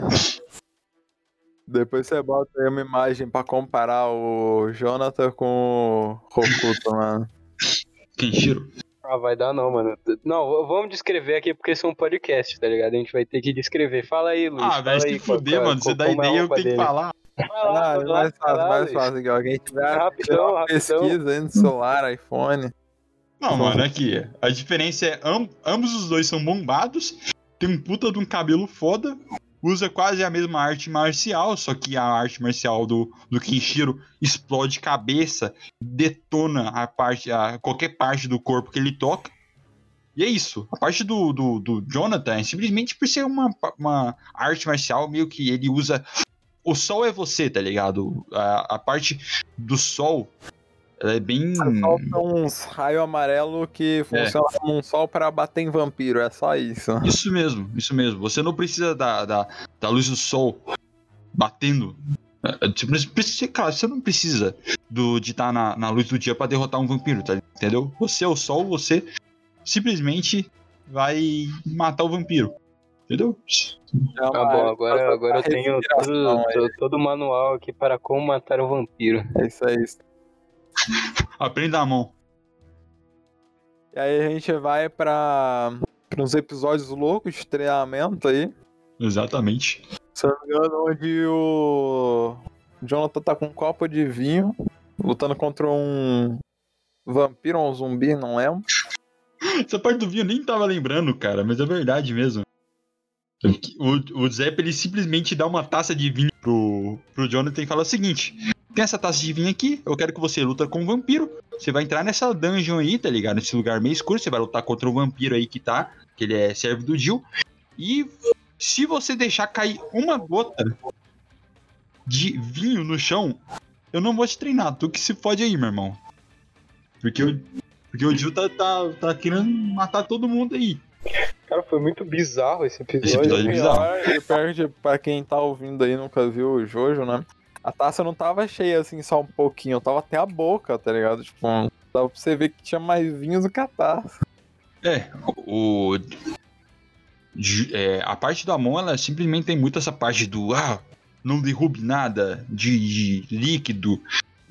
Depois você bota aí uma imagem pra comparar o Jonathan com o Hokuto, mano. Kenshiro. Ah, vai dar não, mano. Não, vamos descrever aqui porque isso é um podcast, tá ligado? A gente vai ter que descrever. Fala aí, Luiz. Ah, aí se fuder, qual- mano. Você dá é ideia, eu tenho que falar. Vai lá, Ah, vai lá, mais fácil, vai lá, mais fácil. Quem tiver Rapidão, pesquisa aí no celular, iPhone. Não, mano, aqui. A diferença é am- ambos os dois são bombados, tem um puta de um cabelo foda, usa quase a mesma arte marcial, só que a arte marcial do, do Kenshiro explode cabeça, detona a parte, a, qualquer parte do corpo que ele toca. E é isso. A parte do, do, do Jonathan é simplesmente por ser uma, uma arte marcial, meio que ele usa. O sol é você, tá ligado? A, a parte do sol. Ela é bem. Solta uns raios amarelo que funciona como um sol pra bater em vampiro, é só isso. Isso mesmo, isso mesmo. Você não precisa da, da, da luz do sol batendo. É, Você não precisa, cara, você não precisa do, de estar na, na luz do dia pra derrotar um vampiro, tá, entendeu? Você é o sol, você simplesmente vai matar o vampiro. Entendeu? É Tá bom, agora, agora eu tenho todo, todo, todo o manual aqui para como matar um vampiro. É isso aí. Aprenda a mão. E aí a gente vai pra, pra uns episódios loucos de treinamento aí. Exatamente. Se não me engano, onde o Jonathan tá com um copo de vinho, lutando contra um vampiro ou um zumbi, não lembro. Essa parte do vinho eu nem tava lembrando, cara, mas é verdade mesmo. O, o Zepp, ele simplesmente dá uma taça de vinho pro, pro Jonathan e fala o seguinte: tem essa taça de vinho aqui, eu quero que você luta com um vampiro. Você vai entrar nessa dungeon aí, tá ligado? Nesse lugar meio escuro, você vai lutar contra o vampiro aí que tá, que ele é servo do Jill. E se você deixar cair uma gota de vinho no chão, eu não vou te treinar. Tu que se fode aí, meu irmão. Porque eu, Porque o Jill tá, tá, tá querendo matar todo mundo aí. Cara, foi muito bizarro esse episódio. Esse episódio é bizarro. Pior, e pra quem tá ouvindo aí e nunca viu o Jojo, né? A taça não tava cheia assim só um pouquinho, tava até a boca, tá ligado? Tipo, dava pra você ver que tinha mais vinho do que a taça. É, o. É, a parte do Amon, ela simplesmente tem muito essa parte do. Ah, não derrube nada de, de líquido.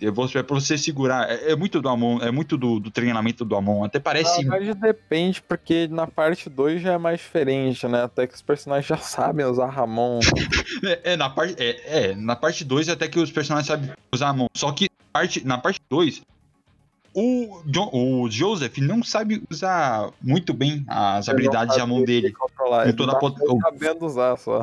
É você- é pra você segurar. É, é muito do Amon, é muito do, do treinamento do Amon. Até parece. Na verdade depende, porque na parte 2 já é mais diferente, né? Até que os personagens já sabem usar Ramon. É, é, na parte, é, é, na parte 2 até que os personagens sabem usar a mão. Só que parte, na parte 2, o, John- o Joseph não sabe usar muito bem as habilidades da mão dele. Controlar. Ele toda tá a pot- sabendo usar só.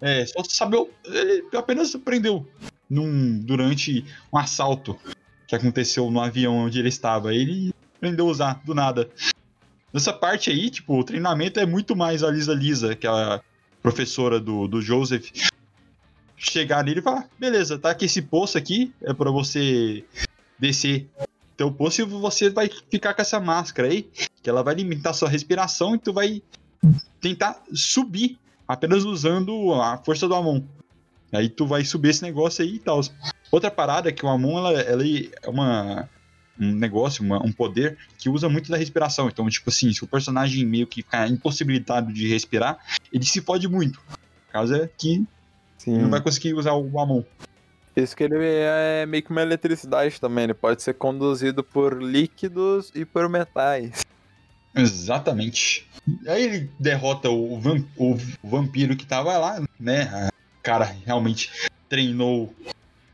É, só sabe. Ele apenas aprendeu num, durante um assalto que aconteceu no avião onde ele estava. Ele aprendeu a usar do nada. Nessa parte aí, tipo, o treinamento é muito mais a Lisa Lisa, que é a professora do, do Joseph. Chegar nele e falar: beleza, tá aqui esse poço aqui, é pra você descer teu poço e você vai ficar com essa máscara aí, que ela vai limitar sua respiração e tu vai tentar subir apenas usando a força do Amon. Aí tu vai subir esse negócio aí e tal. Outra parada é que o Amon ela, ela é uma, um negócio, uma- um poder que usa muito da respiração. Então, tipo assim, se o personagem meio que ficar impossibilitado de respirar, ele se fode muito. Por causa que Sim. não vai conseguir usar o Amon. Isso que ele é meio que uma eletricidade também. Ele pode ser conduzido por líquidos e por metais. Exatamente. Aí ele derrota o, vam- o vampiro que tava lá, né? O cara realmente treinou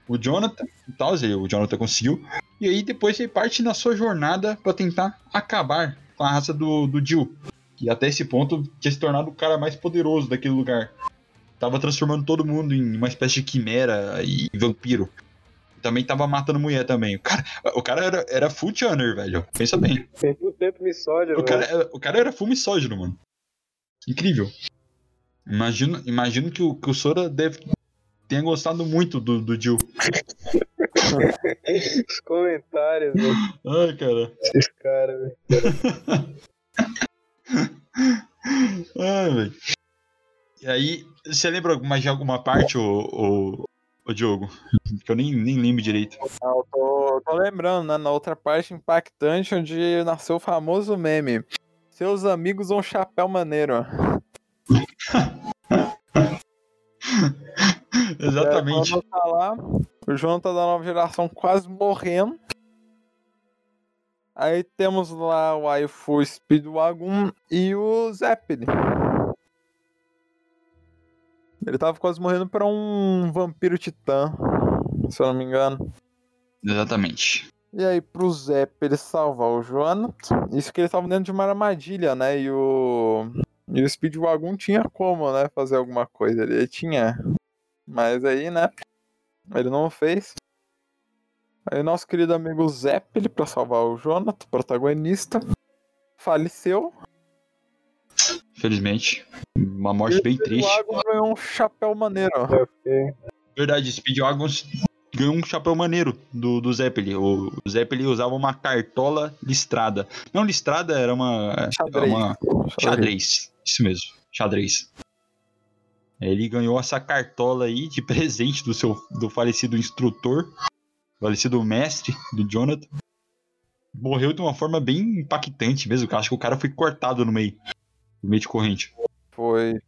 o Jonathan e tal, e o Jonathan conseguiu. E aí depois ele parte na sua jornada pra tentar acabar com a raça do, do Jill. Que até esse ponto tinha se tornado o cara mais poderoso daquele lugar. Tava transformando todo mundo em uma espécie de quimera e vampiro. Também tava matando mulher também. O cara, o cara era, era full Chunner, velho. Pensa bem. Tempo tempo misógino, O cara, era- o cara era full misógino, mano. Incrível. Imagino, imagino que, o, que o Sora deve tenha gostado muito do, do Jill. Os comentários, velho. Ai, cara. Esses caras, velho. Ai, velho. E aí, você lembra mais de alguma parte, o, o, o Diogo? Que eu nem, nem lembro direito. Ah, eu tô, eu tô lembrando, né? Na outra parte impactante, onde nasceu o famoso meme. Seus amigos um chapéu maneiro. Exatamente. É, tá lá, o Jonathan da nova geração quase morrendo. Aí temos lá o waifu Speedwagon e o Zeppelin. Ele tava quase morrendo pra um vampiro titã, se eu não me engano. Exatamente. E aí, pro Zeppelin salvar o Jonathan, isso que ele tava dentro de uma armadilha, né? E o. E o Speedwagon tinha como, né? Fazer alguma coisa. Ele tinha. Mas aí, né? Ele não fez. Aí o nosso querido amigo Zeppelin, pra salvar o Jonathan, protagonista, faleceu. Felizmente. Uma morte bem E o triste. Speedwagon ganhou um chapéu maneiro. Ok. Verdade, Speedwagons ganhou um chapéu maneiro do, do Zeppelin. O, o Zeppelin usava uma cartola listrada. Não listrada, era uma. era Xadrez. uma xadrez. Isso mesmo, xadrez. Ele ganhou essa cartola aí de presente do seu do falecido instrutor, falecido mestre do Jonathan. Morreu de uma forma bem impactante mesmo. que eu Acho que o cara foi cortado no meio, no meio de corrente. Foi.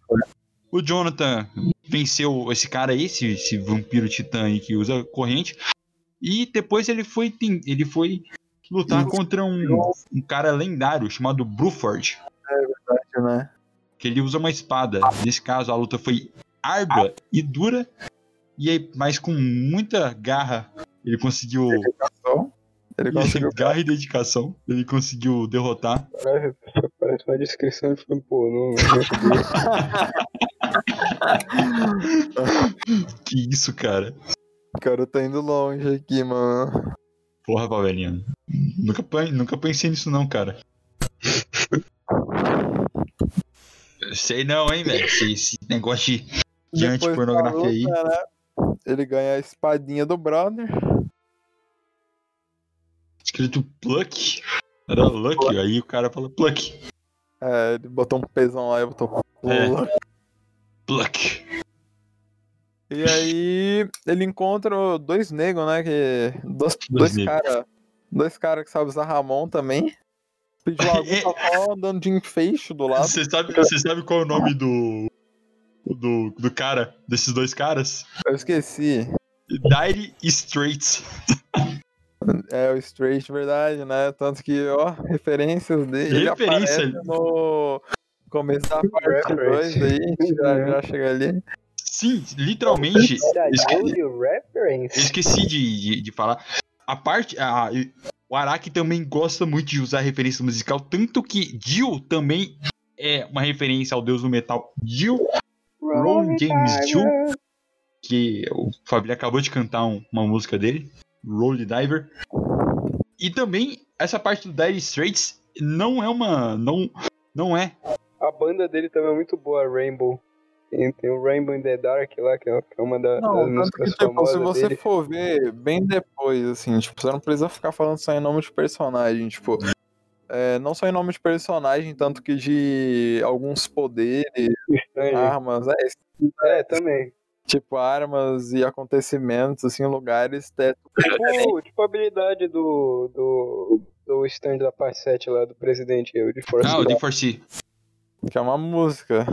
O Jonathan venceu esse cara aí, esse, esse vampiro titã aí que usa corrente. E depois ele foi, ele foi lutar contra um, um cara lendário chamado Bruford. Né? Que ele usa uma espada. Nesse caso, a luta foi árdua e dura. E aí, mas com muita garra, ele conseguiu. Então, ele conseguiu. garra e dedicação, ele conseguiu derrotar. Parece, parece uma descrição de filme pornô, velho. Que isso, cara. O cara tá indo longe aqui, mano. Porra, Pavelinha. Nunca, nunca pensei nisso, não, cara. Sei não, hein, velho. Esse, esse negócio de, de antipornografia aí. né, Ele ganha a espadinha do brother. Escrito Pluck. Era Lucky, aí o cara fala Pluck. É, ele botou um pesão lá e botou. É. Luck. Pluck. E aí ele encontra dois negros, né? Que. Dois, Dois dois caras. Dois caras que sabem usar Ramon também. Pediu água só andando de enfeixo do lado. Você sabe, você sabe qual é o nome do, do. do cara, desses dois caras? Eu esqueci. Dire Straits. É o Straight, verdade, né? Tanto que, ó, referências dele. Ele Referência. no começo da parte 2 aí, já, já chega ali. Sim, literalmente. esque- esqueci de, de, de falar. A parte. A, o Araki também gosta muito de usar referência musical, tanto que Jill também é uma referência ao deus do metal. Jill, Ron James Dio, que o Fabio acabou de cantar um- uma música dele, Roll Diver. E também essa parte do Dire Straits não é uma. Não, não é. A banda dele também é muito boa, Rainbow. Tem, tem o Rainbow in the Dark lá, que é é uma da- Não, das tanto que, músicas tipo, se famosas você dele. for ver bem depois, assim, tipo, você não precisa ficar falando só em nome de personagem, tipo. é, não só em nome de personagem, tanto que de alguns poderes, Estranho. armas, é, É, também. tipo, armas e acontecimentos, assim, lugares, é, Tipo, tipo a habilidade do, do, do stand da parte 7 lá, do presidente, o de Force Ah, o The Force. que é uma música.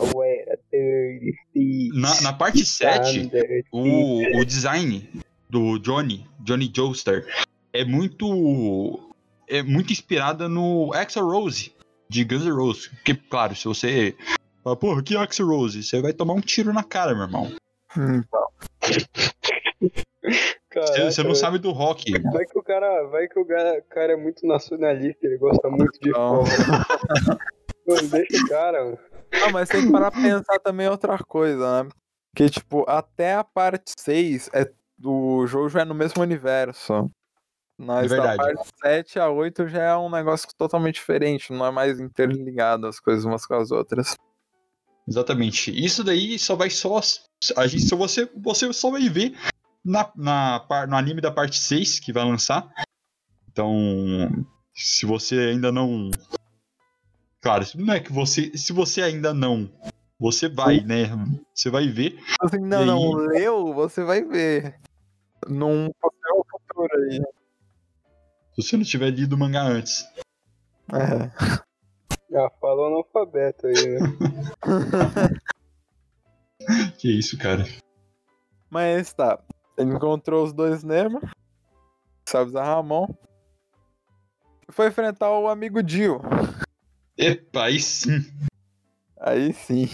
Wait, a 30 feet Na, na parte 7, under o, o design do Johnny, Johnny Joestar, é muito. É muito inspirada no Axel Rose, de Guns N' Roses. Porque, claro, se você. Fala, porra, que Axel Rose? Você vai tomar um tiro na cara, meu irmão. Então, Você, Caraca, você não sabe do rock. Vai que o cara, vai que o cara é muito nacionalista, ele gosta muito de forró. Mano, deixa o cara, mano. Não, mas tem que parar pra pensar também outra coisa, né? Que, tipo, até a parte 6 é, do Jojo é no mesmo universo. Mas É da parte 7 a 8 já é um negócio totalmente diferente, não é mais interligado as coisas umas com as outras. Exatamente. Isso daí só vai só. A gente, se você, você só vai ver na, na, no anime da parte 6 que vai lançar. Então, se você ainda não. Claro, não é que você. Se você ainda não. Você vai, né? Você vai ver. Assim, não, E não, leu, você vai ver. Num possível futuro aí. Se você não tiver lido o mangá antes. É. Ah, falou analfabeto aí, né? Que isso, cara. Mas tá. Ele encontrou os dois Nemo. Sabe usar Ramon. Foi enfrentar o amigo Dio. Epa, aí sim. Aí sim.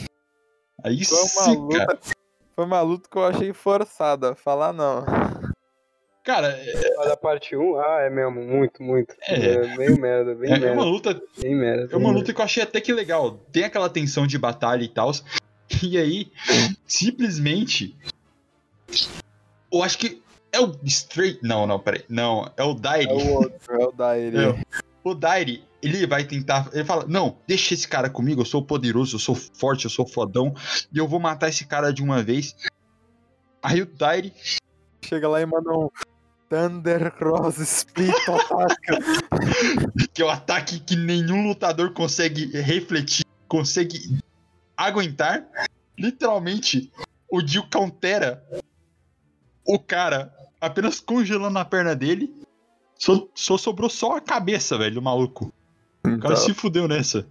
Aí Foi uma sim, cara. luta. Foi uma luta que eu achei forçada. Falar não. Cara, A da parte 1, ah, é mesmo, muito, muito. É. meio merda, bem é, é merda. uma luta Bem merda. É uma luta que eu achei até que legal. Tem aquela tensão de batalha e tal. E aí, simplesmente. Eu acho que. É o Straight. Não, não, peraí. Não, é o Dairi. É o outro, é o Dairi. O Dairi, ele vai tentar. Ele fala: Não, deixa esse cara comigo. Eu sou poderoso, eu sou forte, eu sou fodão. E eu vou matar esse cara de uma vez. Aí o Dairi. Chega lá e manda um Thunder Cross Split Ataca. Que é o ataque que nenhum lutador consegue refletir, consegue aguentar. Literalmente, o Dio countera o cara apenas congelando a perna dele. Só, só sobrou só a cabeça, velho, do maluco. O cara Então, se fudeu nessa.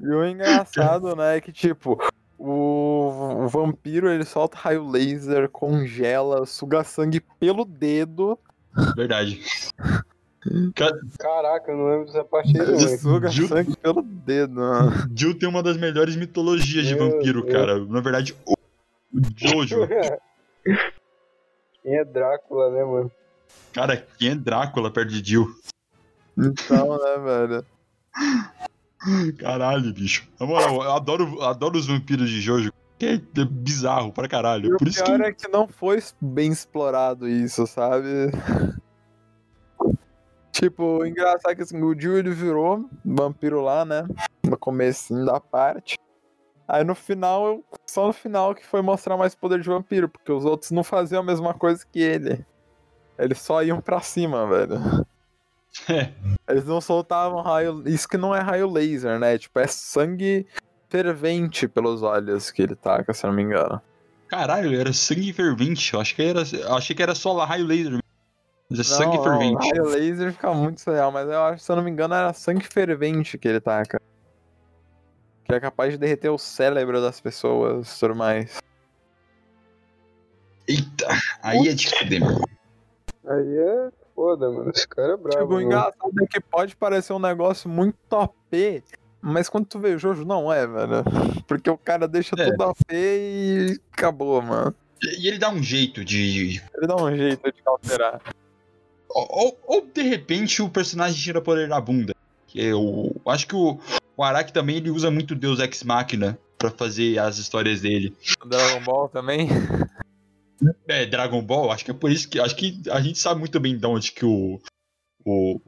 E o engraçado, né, é que tipo, o, o vampiro ele solta raio laser, congela, suga sangue pelo dedo. Verdade. Cara, Caraca, eu não lembro dessa parte aí, não, Ele suga Ju- sangue pelo dedo. né? Jill tem uma das melhores mitologias de Meu vampiro, Deus. cara. Na verdade, o o Jojo. Quem é Drácula, né, mano? Cara, quem é Drácula perto de Jill? Então, né, velho? Caralho, bicho. Na moral, eu adoro, adoro os vampiros de Jojo. Que é bizarro pra caralho. E o Por isso que. pior é que não foi bem explorado isso, sabe? Tipo, o engraçado é que assim, o Jill ele virou vampiro lá, né? No comecinho da parte. Aí no final, só no final que foi mostrar mais poder de vampiro, porque os outros não faziam a mesma coisa que ele. Eles só iam pra cima, velho. É. Eles não soltavam raio. Isso que não é raio laser, né? Tipo, é sangue fervente pelos olhos que ele taca, se eu não me engano. Caralho, era sangue fervente. Eu acho que era, eu achei que era só raio laser. Mas é Não, sangue não, fervente. raio laser fica muito surreal, mas eu acho, se eu não me engano, era sangue fervente que ele taca. Que é capaz de derreter o cérebro das pessoas e tudo mais. Eita, aí é de fuder, meu. Aí é foda, mano. Esse cara é bravo. Tipo, o engraçado é que pode parecer um negócio muito OP, mas quando tu vê Jojo, não é, velho. Porque o cara deixa É. tudo OP e acabou, mano. E ele dá um jeito de. Ele dá um jeito de alterar. Ou, ou- ou, de repente o personagem tira poder da bunda. Que eu acho que o, o Araki também ele usa muito Deus Ex Machina pra fazer as histórias dele. O Dragon Ball também. É, Dragon Ball, acho que é por isso que. Acho que a gente sabe muito bem de onde que o. O.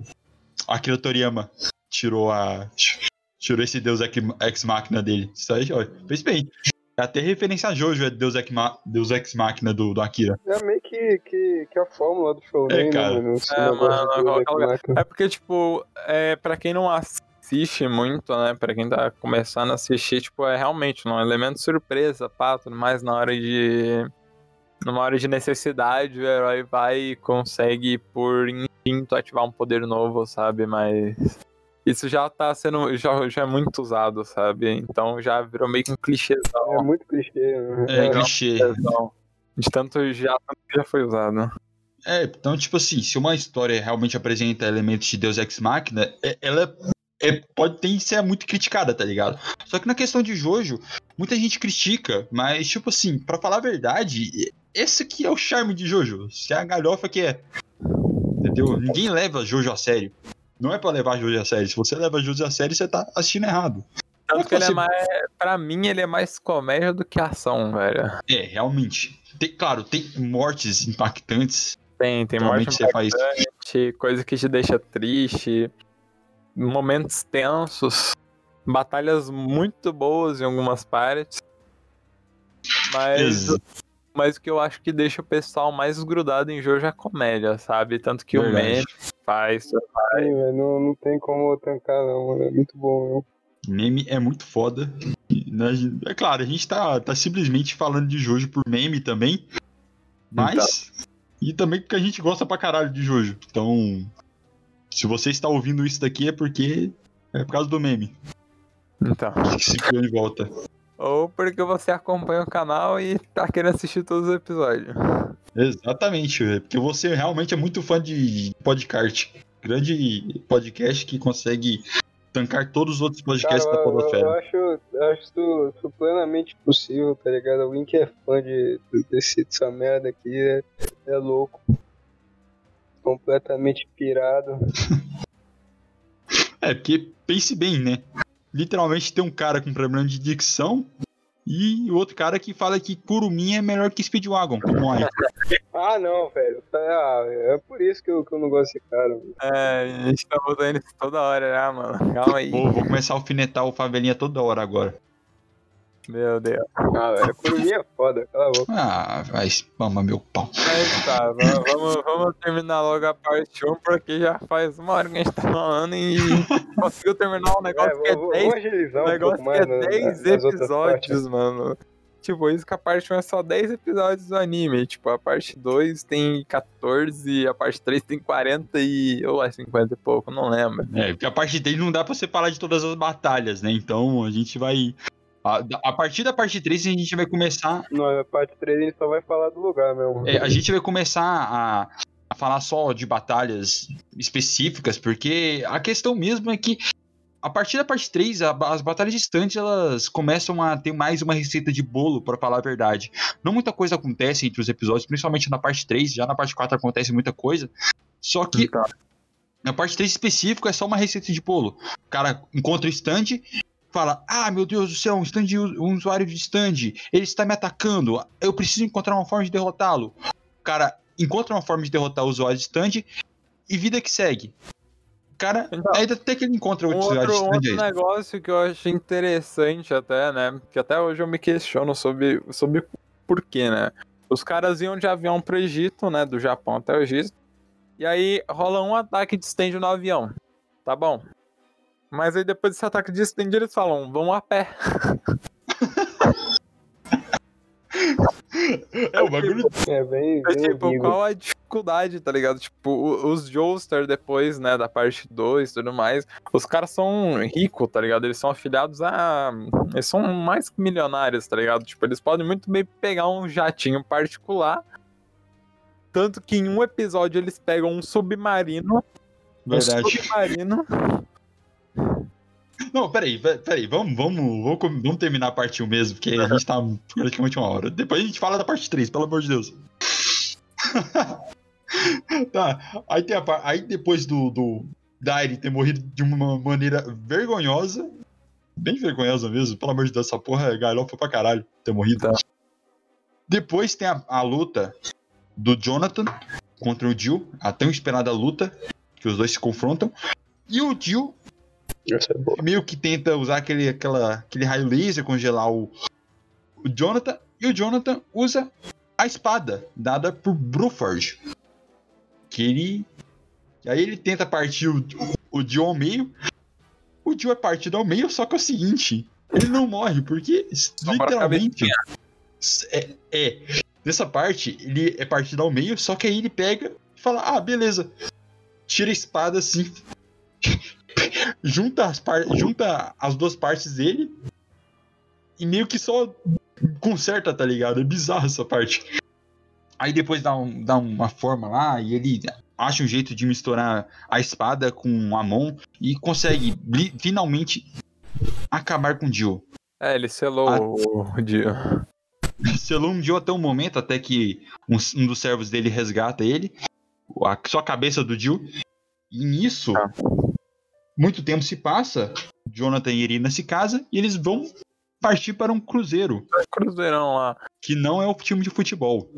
Akira Toriyama tirou a. Tirou esse Deus Ex Machina dele. Isso aí, ó. Fez bem. É Até referência a Jojo é Deus Ex, Ma- Deus Ex Machina do, do Akira. É meio que, que, que a fórmula do show, É, né, cara. Esse É, mano. É porque, tipo, é, pra quem não assiste muito, né? Pra quem tá começando a assistir, tipo, é realmente um elemento surpresa, pá, tudo mais na hora de. Numa hora de necessidade, o herói vai e consegue, por instinto, ativar um poder novo, sabe? Mas. Isso já tá sendo. Já, já é muito usado, sabe? Então já virou meio que um clichêzão. É muito clichê, né? É, É, clichê. De tanto já, já foi usado. É, então, tipo assim, se uma história realmente apresenta elementos de Deus Ex Machina, é- ela é- pode ter ser muito criticada, tá ligado? Só que na questão de Jojo, muita gente critica, mas, tipo assim, pra falar a verdade, esse aqui é o charme de Jojo. Se é a galhofa que é. Entendeu? Ninguém leva Jojo a sério. Não é pra levar Jojo a sério. Se você leva Jojo a sério, você tá assistindo errado. Tanto que ele é mais. Pra mim, ele é mais comédia do que ação, velho. É, realmente. Tem- claro, tem mortes impactantes. Tem, tem Normalmente morte você faz. coisa que te deixa triste, momentos tensos, batalhas muito boas em algumas partes. Mas, Ex- mas o que eu acho que deixa o pessoal mais grudado em Jojo é a comédia, sabe? Tanto que o Verdade. meme faz. Sim, velho, não, não tem como tancar, não, mano. É muito bom, não. Meme é muito foda. Né, É claro, a gente tá, tá simplesmente falando de Jojo por meme também. Mas. E também porque a gente gosta pra caralho de Jojo. Então. Se você está ouvindo isso daqui é porque. É por causa do meme. Então. Que se criou de volta. Ou porque você acompanha o canal e tá querendo assistir todos os episódios. Exatamente, porque você realmente é muito fã de podcast. Grande podcast que consegue tancar todos os outros Cara, podcasts eu, da eu, eu Podosfera. acho, eu acho isso, isso plenamente possível, tá ligado? Alguém que é fã de, desse, dessa merda aqui é, é louco. Completamente pirado. É, porque pense bem, né? Literalmente tem um cara com problema de dicção e o outro cara que fala que Kurumin é melhor que Speedwagon, como é. Ah, não, velho. Ah, é por isso que eu, que eu não gosto desse cara. mano. É, a gente tá botando isso toda hora já, mano. Calma aí. Vou, vou começar a alfinetar o Favelinha toda hora agora. Meu Deus. Ah, velho, a Kurumin é foda, cala a boca. Ah, vai espama meu pau. Mas tá, va- vamos, vamos terminar logo a parte 1, porque já faz uma hora que a gente tá falando e conseguiu terminar um negócio É, que é vamos, 10, vamos agilizar um um negócio pouco que é mais na- 10 nas outras partes. episódios, mano. Tipo, isso que a parte 1 é só 10 episódios do anime. Tipo, a parte 2 tem 14, a parte 3 tem 40 e. ou é 50 e pouco, não lembro. É, porque a parte dele não dá pra separar de todas as batalhas, né? Então a gente vai. A, a partir da parte 3 a gente vai começar. Não, a parte 3 a gente só vai falar do lugar mesmo. é, a gente vai começar a, a falar só de batalhas específicas, porque a questão mesmo é que a partir da parte 3, a- as batalhas distantes elas começam a ter mais uma receita de bolo, pra falar a verdade. Não muita coisa acontece entre os episódios, principalmente na parte 3, já na parte 4 acontece muita coisa. Só que Então, na parte 3 específico é só uma receita de bolo. O cara encontra o stand, fala: Ah, meu Deus do céu, um, stand, um usuário de stand, ele está me atacando, eu preciso encontrar uma forma de derrotá-lo. O cara encontra uma forma de derrotar o usuário de stand e vida que segue. O cara, Então, aí até que ele encontra Um outro usuário outro, de stand. outro aí. negócio que eu acho interessante até, né? Que até hoje eu me questiono sobre, sobre por quê, né? Os caras iam de avião pro Egito, né? Do Japão até o Egito. E aí rola um ataque de stand no avião. Tá bom. Mas aí depois desse ataque de stand eles falam, vamos a pé. É, o bagulho. É bem. É, bem tipo, qual a dificuldade, tá ligado? Tipo, os Joestar depois, né, da parte 2 e tudo mais, os caras são ricos, tá ligado? Eles são afiliados a. Eles são mais que milionários, tá ligado? Tipo, eles podem muito bem pegar um jatinho particular. Tanto que em um episódio eles pegam um submarino. Um Verdade. submarino. Não, peraí, pe- peraí, vamos, vamos, vamos, terminar a parte 1 mesmo, porque a gente tá praticamente uma hora. Depois a gente fala da parte 3, pelo amor de Deus. tá, aí, tem a, aí depois do, do Dairi ter morrido de uma maneira vergonhosa, bem vergonhosa mesmo, pelo amor de Deus, essa porra é galhofa pra caralho ter morrido. Tá. Depois tem a, a luta do Jonathan contra o Jill, a tão esperada luta, que os dois se confrontam. E o Jill é meio que tenta usar aquele, aquela, aquele raio laser, congelar o, o Jonathan, e o Jonathan usa a espada dada por Bruford. Que ele. E aí ele tenta partir o, o Jill ao meio. O Jill é partido ao meio, só que é o seguinte: ele não morre, porque a literalmente. É, é. Nessa parte, ele é partido ao meio, só que aí ele pega e fala: Ah, beleza. Tira a espada assim, junta as, par- junta as duas partes dele e meio que só conserta, tá ligado? É bizarro essa parte. Aí depois dá, um- dá uma forma lá e ele acha um jeito de misturar a espada com a mão e consegue li- finalmente acabar com o Jill. É, ele selou Ah. o, o dia. Selou um Jill até um momento, até que um, um dos servos dele resgata ele, a, só a cabeça do Jill. E nisso, Tá. Muito tempo se passa, Jonathan e Irina se casam e eles vão partir para um cruzeiro, Cruzeirão lá. que não é o time de futebol.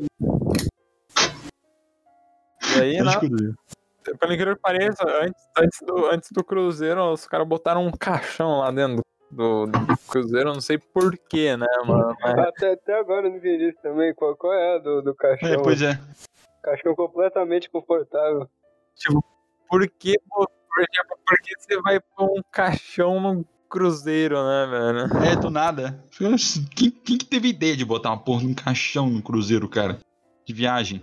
E aí, né? cruzeiro. Pelo incrível que pareça, antes, antes, do, antes do Cruzeiro, os caras botaram um caixão lá dentro do, do Cruzeiro, eu não sei porquê, né, mano? Mas, Até, até agora eu não entendi isso também. Qual, qual é a do, do caixão? É, pois é. Caixão completamente confortável. por que, pô, por exemplo, por que você vai pôr um caixão no Cruzeiro, né, velho? É, do nada. Quem, quem que teve ideia de botar uma porra de um caixão no cruzeiro, cara? De viagem.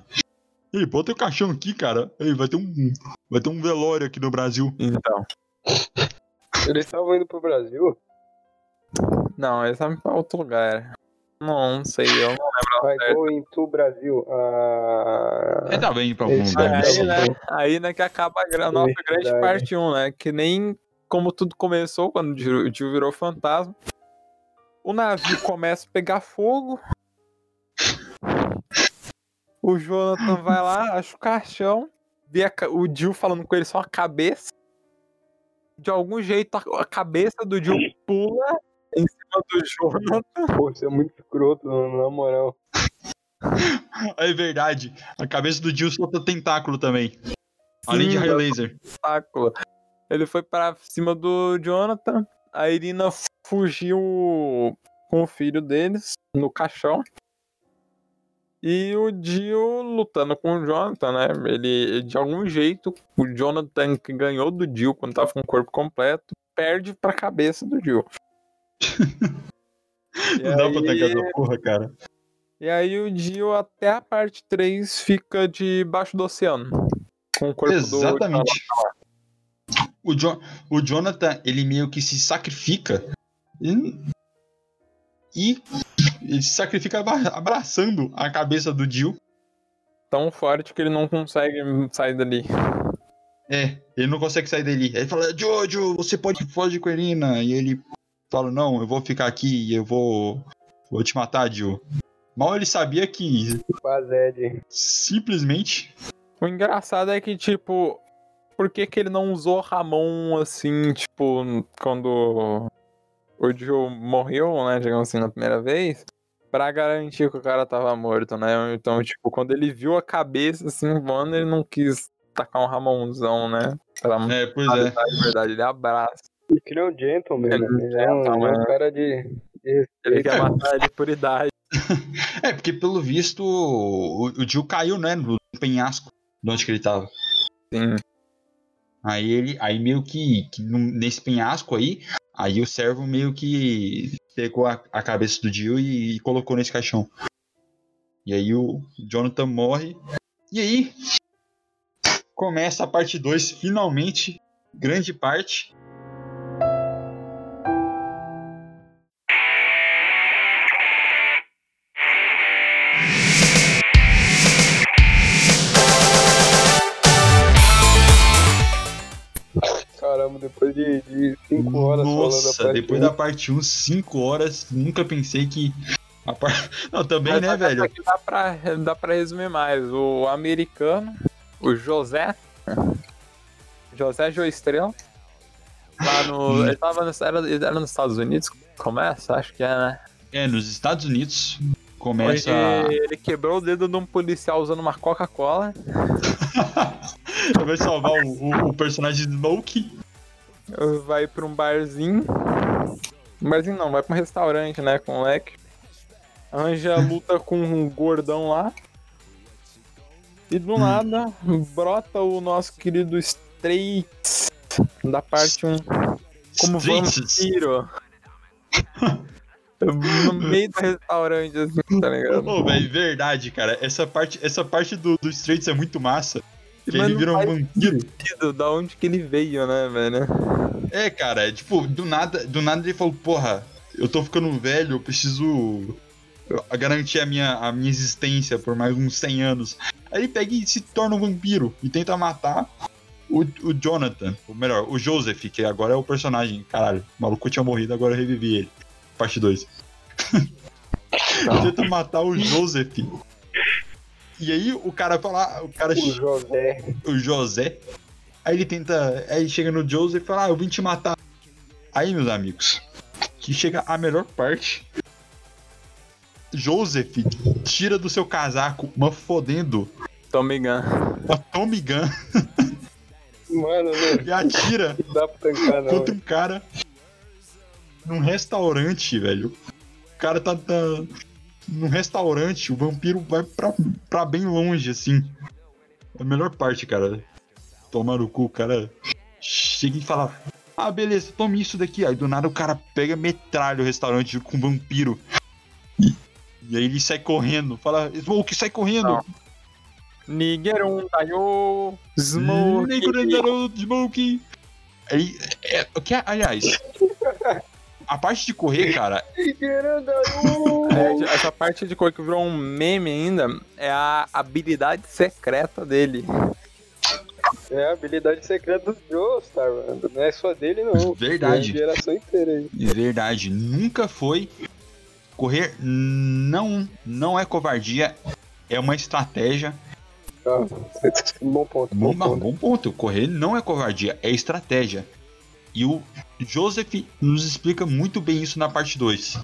Ei, bota o caixão aqui, cara. Ei, vai ter um. Vai ter um velório aqui no Brasil. Então. Eles estavam indo pro Brasil. Não, eles estavam pra outro lugar. Não, não sei, eu não Vai certo. going to Brasil. Ah, Ele tava indo pra algum lugar. Aí, sei. né, aí, né, que acaba a nossa grande parte 1, né? Que nem como tudo começou, quando o Jill virou fantasma. O navio começa a pegar fogo. O Jonathan vai lá, acha o caixão. Vê a o Jill falando com ele só a cabeça. De algum jeito, a, a cabeça do Jill pula em cima do Jonathan. pô, isso é muito escroto, na moral. É verdade. A cabeça do Jill solta tentáculo também. Além de Sim, raio laser. obstáculo. Ele foi pra cima do Jonathan. A Irina fugiu com o filho deles no caixão. E o Dio lutando com o Jonathan, né? Ele, de algum jeito, o Jonathan que ganhou do Dio quando tava com o corpo completo, perde pra cabeça do Dio. E Não dá pra aí- tancar essa porra, cara. E aí o Dio até a parte 3 fica debaixo do oceano. Com o corpo do Exatamente. O, Jo- o Jonathan, ele meio que se sacrifica. E, e ele se sacrifica abra- abraçando a cabeça do Jill. tão forte que ele não consegue sair dali. É, ele não consegue sair dali. Ele fala, Jojo, você pode fugir com a Irina. E ele fala, não, eu vou ficar aqui e eu vou, vou te matar, Jill. Mal ele sabia que Bazed. simplesmente O engraçado é que, tipo, por que, que ele não usou Ramon assim, tipo, quando o Joe morreu, né, digamos assim, na primeira vez, pra garantir que o cara tava morto, né? Então, tipo, quando ele viu a cabeça assim voando, ele não quis tacar um Ramonzão, né? Pra É, pois é. verdade, ele abraça. Ele é um gentleman, Ele é um né? Ele é um, ele é um gentleman. cara de, de Ele quer matar ele por idade. É, porque pelo visto o, o Jill caiu, né, no penhasco de onde que ele tava. Sim. Aí ele, aí meio que, que nesse penhasco aí, aí o servo meio que pegou a, a cabeça do Jill e, e colocou nesse caixão. E aí o Jonathan morre. E aí começa a parte 2, finalmente, grande parte. Caramba, depois de 5 horas falando da Nossa, parte depois um. da parte 1, 5 horas, nunca pensei que a parte... Não, também, Mas né, velho? aqui dá pra, dá pra resumir mais. O americano, o José, José Joestrela, lá no. Ele tava no, era, ele era nos Estados Unidos, começa? Acho que é, né? É, nos Estados Unidos começa... Onde ele quebrou o dedo de um policial usando uma Coca-Cola. Vai salvar o, o- o personagem Smoke. Vai pra um barzinho. Um barzinho não, vai pra um restaurante, né? Com o leque. Arranja luta com um gordão lá. E do nada brota o nosso querido Straits da parte 1 como Straits. vampiro. no meio do restaurante, assim, tá ligado? Ô, velho, verdade, cara. Essa parte, essa parte do, do Straits é muito massa. Que ele vira um vampiro. sentido da onde que ele veio, né, velho? É, cara, é, tipo, do nada, do nada ele falou, porra, eu tô ficando velho, eu preciso garantir a minha, a minha existência por mais uns 100 anos. Aí ele pega e se torna um vampiro e tenta matar o, o Jonathan, ou melhor, o Joseph, que agora é o personagem. Caralho, o maluco tinha morrido, agora eu revivi ele. Parte 2. tenta matar o Joseph. E aí o cara fala, o cara O José. o José. Aí ele tenta. Aí chega no Joseph e fala: Ah, eu vim te matar. Aí, meus amigos, que chega a melhor parte. Joseph tira do seu casaco uma fodendo Tommy Gun. uma Tommy Gun Mano, não e atira dá pra tancar, não. contra um cara num restaurante, velho. O cara tá, tá num restaurante, o vampiro vai pra, pra bem longe, assim. A melhor parte, cara. Tomar no cu, o cara chega e fala: Ah, beleza, tome isso daqui. Aí do nada o cara pega metralha o restaurante com um vampiro. E, e aí ele sai correndo. Fala: Smoke, sai correndo. Não. Nigeron Tayo Smoke. Smoke. Aí, é, o que, aliás, a parte de correr, cara! É, essa parte de cor que virou um meme ainda é a habilidade secreta dele. É a habilidade secreta do Joestar, mano. Não é só dele, não. Verdade. É a geração inteira aí. de verdade, nunca foi. Correr não, não é covardia, é uma estratégia. Ah, bom ponto, Bom, bom ponto. bom ponto. Correr não é covardia, é estratégia. E o Joseph nos explica muito bem isso na parte 2.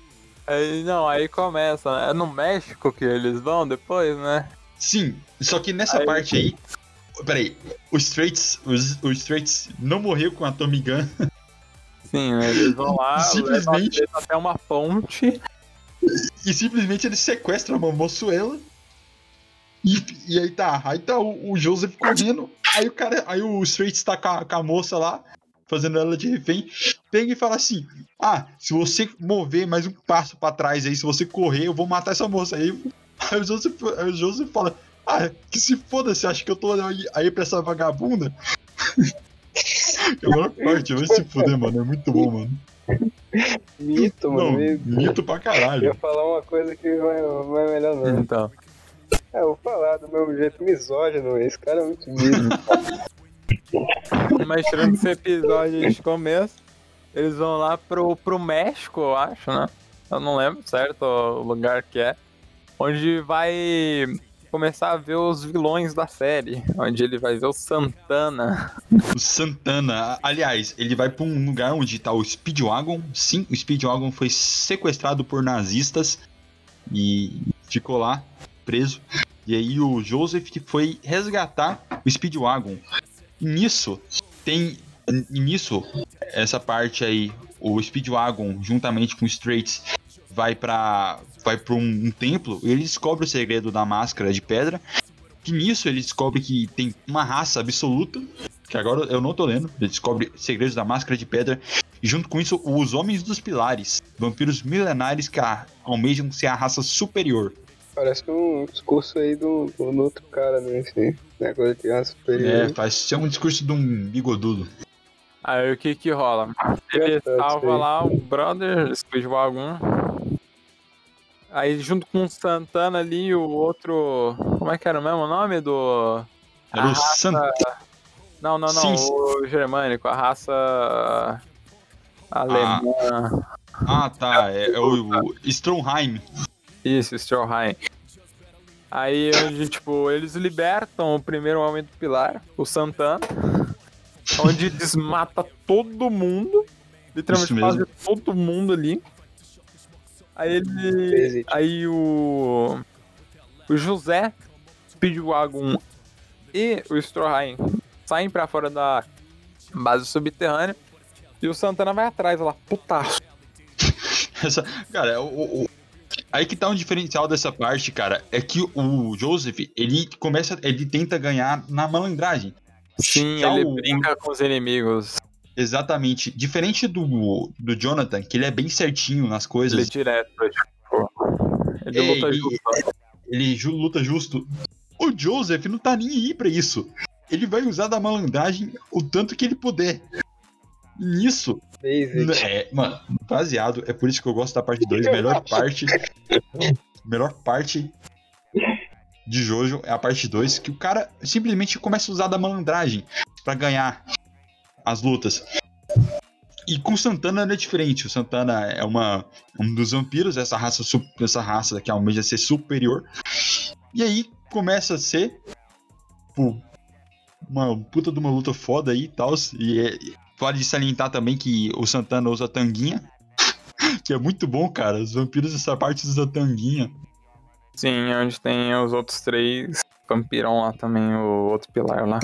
Aí, não, aí começa, né? É no México que eles vão depois, né? Sim, só que nessa Aí- parte aí. Peraí, o Straits, os- o Straits não morreu com a Tommy Gun. Sim, eles vão lá, Simplesmente. até uma ponte. E simplesmente ele sequestra uma moçoela. E, e aí tá, aí tá o, o Joseph correndo. Aí o cara, aí o Straits tá com a, com a moça lá, fazendo ela de refém. Pega e fala assim: Ah, se você mover mais um passo pra trás aí, se você correr, eu vou matar essa moça. Aí, aí, o, Joseph, aí o Joseph fala: Ah, que se foda, você acha que eu tô aí, aí pra essa vagabunda? é a melhor parte, vai se fuder, mano. É muito bom, mano. Mito, mano. Não, meio- mito pra Eu caralho. ia falar uma coisa que não é, não é melhor não. Então. É, eu vou falar do meu jeito misógino, esse cara é muito mito. Mas tirando esse episódio de começo, eles vão lá pro, pro México, eu acho, né? Eu não lembro certo o lugar que é. Onde vai começar a ver os vilões da série. Onde ele vai ver o Santana. O Santana, aliás, ele vai pra um lugar onde tá o Speedwagon. Sim, o Speedwagon foi sequestrado por nazistas e ficou lá preso. E aí o Joseph que foi resgatar o Speedwagon. Nisso tem nisso essa parte aí, o Speedwagon juntamente com o Straits vai para vai para um, um templo e ele descobre o segredo da máscara de pedra Que nisso ele descobre que tem uma raça absoluta, que agora eu não tô lendo, ele descobre segredos da máscara de pedra, e junto com isso, os homens dos pilares, vampiros milenares que almejam ser a raça superior. Parece um discurso aí do, do outro cara, né? Esse negócio de raça É, superior. faz um discurso de um bigodudo. Aí o que que rola? Ele salva lá o brother, Squid algum. Aí junto com o Santana ali, o outro. Como é que era o mesmo nome do. Era A o San... Não, não, não. Sim. O germânico, a raça. Alemã. Ah, tá. É, é o, o Stromheim. Isso, Stroheim. Aí onde, tipo, eles libertam o primeiro homem do pilar, o Santana. Onde desmata todo mundo. Literalmente quase todo mundo ali. Aí ele. Aí o. O José, Speedwagon e o Stroheim saem pra fora da base subterrânea. E o Santana vai atrás lá, putaço. Essa, cara, o, o- aí que tá um diferencial dessa parte, cara, é que o Joseph, ele começa, ele tenta ganhar na malandragem. Sim, ele o- brinca com os inimigos. Exatamente. Diferente do, do Jonathan, que ele é bem certinho nas Ele é coisas. direto, tipo. Ele É, luta e- justo. Ele ju- luta justo. O Joseph não tá nem aí pra isso. Ele vai usar da malandragem o tanto que ele puder. Nisso, Basic. é, mano, baseado, é por isso que eu gosto da parte 2. Melhor parte. melhor parte de Jojo é a parte 2, que o cara simplesmente começa a usar da malandragem pra ganhar as lutas. E com o Santana não é diferente. O Santana é uma, um dos vampiros, essa raça, essa raça que almeja ser superior. E aí começa a ser pô, uma puta de uma luta foda aí e tal. E é, vale salientar também que o Santana usa tanguinha. Que é muito bom, cara. Os vampiros dessa parte usam tanguinha. Sim, onde tem os outros três vampirão lá também, o outro pilar lá.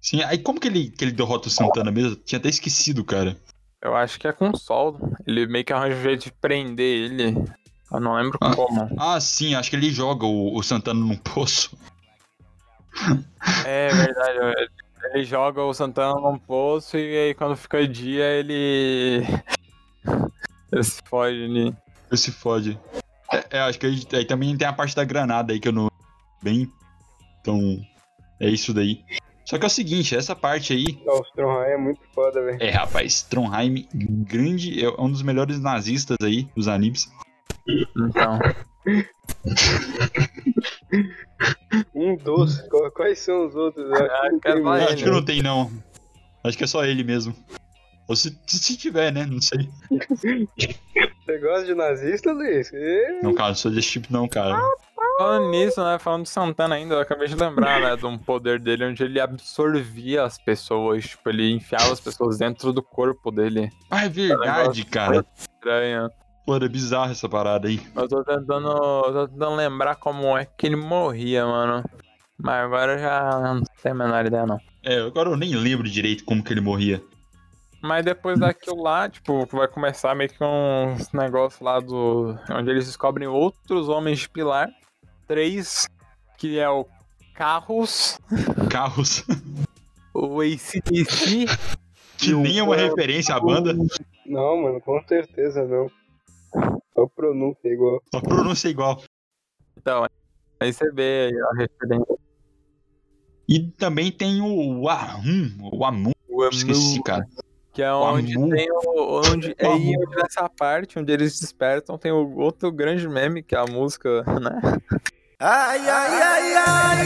Sim, aí como que ele, que ele derrota o Santana mesmo? Tinha até esquecido, cara. Eu acho que é com soldo. Ele meio que arranja um jeito de prender ele. Eu não lembro Ah. como. Ah, sim, acho que ele joga o, o Santana num poço. É verdade. ele- Ele joga o Santana num poço e aí quando fica dia ele. ele se foge ali. Ele se fode. É, é, acho que aí, aí também tem a parte da granada aí que eu não. Bem. Então. É isso daí. Só que é o seguinte, essa parte aí. Não, o Stromheim é muito foda, velho. É, rapaz, Trondheim, grande. É um dos melhores nazistas aí, dos animes. Então. Um Quais são os outros? Eu acho que não é tem acho que não tem, não. Acho que é só ele mesmo. Ou se, se tiver, né? Não sei. Você gosta de nazista, Luiz? Não, cara, não sou desse tipo, não, cara. Falando nisso, né? Falando do Santana ainda, eu acabei de lembrar, né? De um poder dele onde ele absorvia as pessoas. Tipo, ele enfiava as pessoas dentro do corpo dele. Ah, é verdade, cara. Estranho. Pô, era bizarro essa parada aí. Eu tô tentando. Eu tô tentando lembrar como é que ele morria, mano. Mas agora eu já não tenho a menor ideia, não. É, agora eu nem lembro direito como que ele morria. Mas depois daquilo lá, tipo, vai começar meio que um negócio lá do. onde eles descobrem outros homens de pilar. Três, que é o Carros, Carros, o ACDC que nem é uma referência à banda. Não, mano, com certeza não. Só pronúncia igual. A pronúncia igual. Então, aí você vê aí a referência. E também tem o Ahum, o Amun, O esqueci, cara. Que é onde Amu. tem o. Onde, O é aí Amu. onde nessa parte onde eles despertam tem o outro grande meme, que é a música, né? Ai, ai, ai, ai.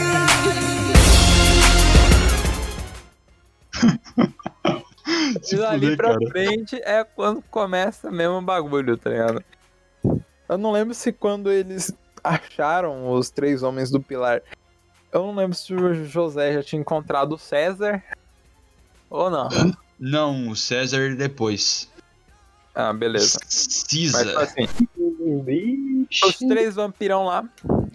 E dali fuder, pra cara. frente é quando começa mesmo o bagulho, tá ligado? Eu não lembro se quando eles acharam os três homens do pilar. Eu não lembro se o José já tinha encontrado o César. Ou não. Não, o César depois. Ah, beleza. Mas Cisa. assim, Vixe. os três vampirão lá,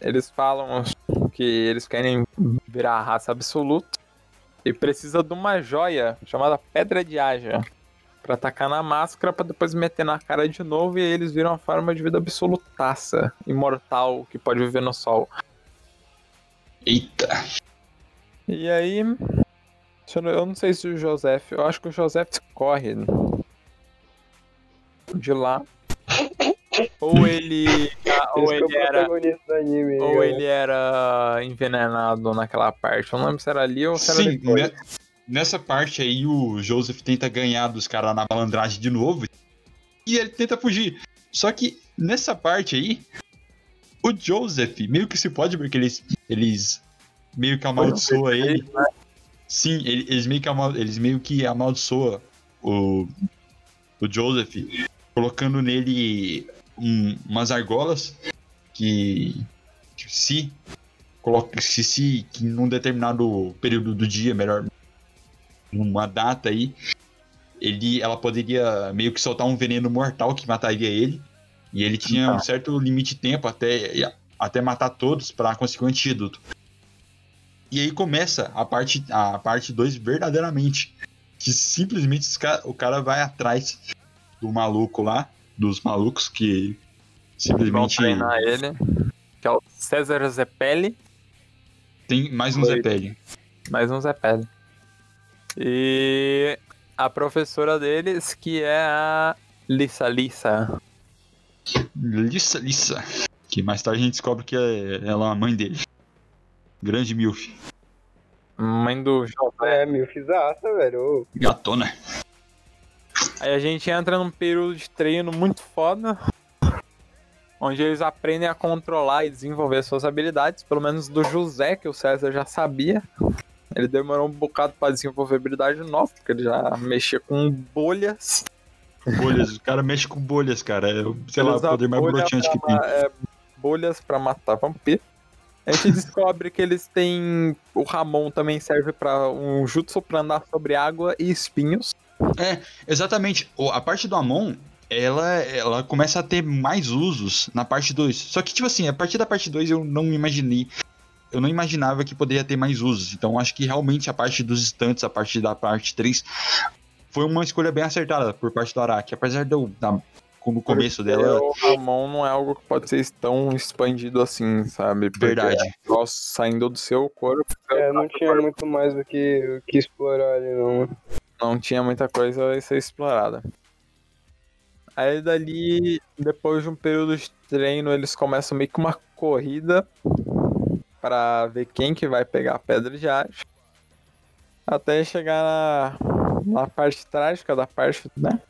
eles falam que eles querem virar a raça absoluta e precisa de uma joia chamada Pedra de Aja pra atacar na máscara pra depois meter na cara de novo e aí eles viram a forma de vida absolutaça, imortal, que pode viver no sol. Eita. E aí. Eu não- eu sei se o Joseph. Eu acho que o Joseph corre de lá. Ou ele. ah, ou ele era. anime. Ou né? ele era envenenado naquela parte. Eu não lembro se era ali ou se era Sim, depois. ne- nessa parte aí o Joseph tenta ganhar dos caras na malandragem de novo. E ele tenta fugir. Só que nessa parte aí, o Joseph meio que se pode, porque eles, eles meio que amaldiçoam ele. Sim, ele- eles meio que, amal, eles meio que amaldiçoam o, o Joseph, colocando nele um- umas argolas que, que se coloca se, se que num determinado período do dia, melhor, numa data aí, ele, ela poderia meio que soltar um veneno mortal que mataria ele. E ele tinha um certo limite de tempo até, até matar todos para conseguir um antídoto. E aí começa a parte a parte 2 verdadeiramente. Que simplesmente o cara vai atrás do maluco lá, dos malucos que Vão simplesmente treinar ele. Que é o César Zepelli. tem mais um Oi. Zepelli. Mais um Zepelli. E a professora deles, que é a Lissa Lissa. Lissa, Lissa. Que mais tarde a gente descobre que é ela a mãe dele. Grande Milf. Mãe do José. É, meu fizaça, velho. Gatona. Aí a gente entra num período de treino muito foda. Onde eles aprendem a controlar e desenvolver suas habilidades. Pelo menos do José, que o César já sabia. Ele demorou um bocado pra desenvolver habilidade nova, porque ele já mexia com bolhas. Bolhas. O cara mexe com bolhas, cara. É, sei lá, o poder mais broxante que tem. é, bolhas pra matar vampiro. A gente descobre que eles têm. O Ramon também serve pra um jutsu pra andar sobre água e espinhos. Exatamente. O- A parte do Amon, ela, ela começa a ter mais usos na parte 2. Só que, tipo assim, a partir da parte 2 eu não imaginei. Eu não imaginava que poderia ter mais usos. Então acho que realmente a parte dos estantes, a partir da parte 3, foi uma escolha bem acertada por parte do Araki. Apesar de eu, da- no começo dela, O Ramon não é algo que pode ser tão expandido assim, sabe? Porque verdade. negócio saindo do seu corpo. É, não tinha corpo. muito mais do que, o que explorar ali, não. mano. não tinha muita coisa a ser explorada. Aí dali, depois de um período de treino, eles começam meio que uma corrida pra ver quem que vai pegar a pedra de arte. Até chegar na, na parte trágica da parte, né?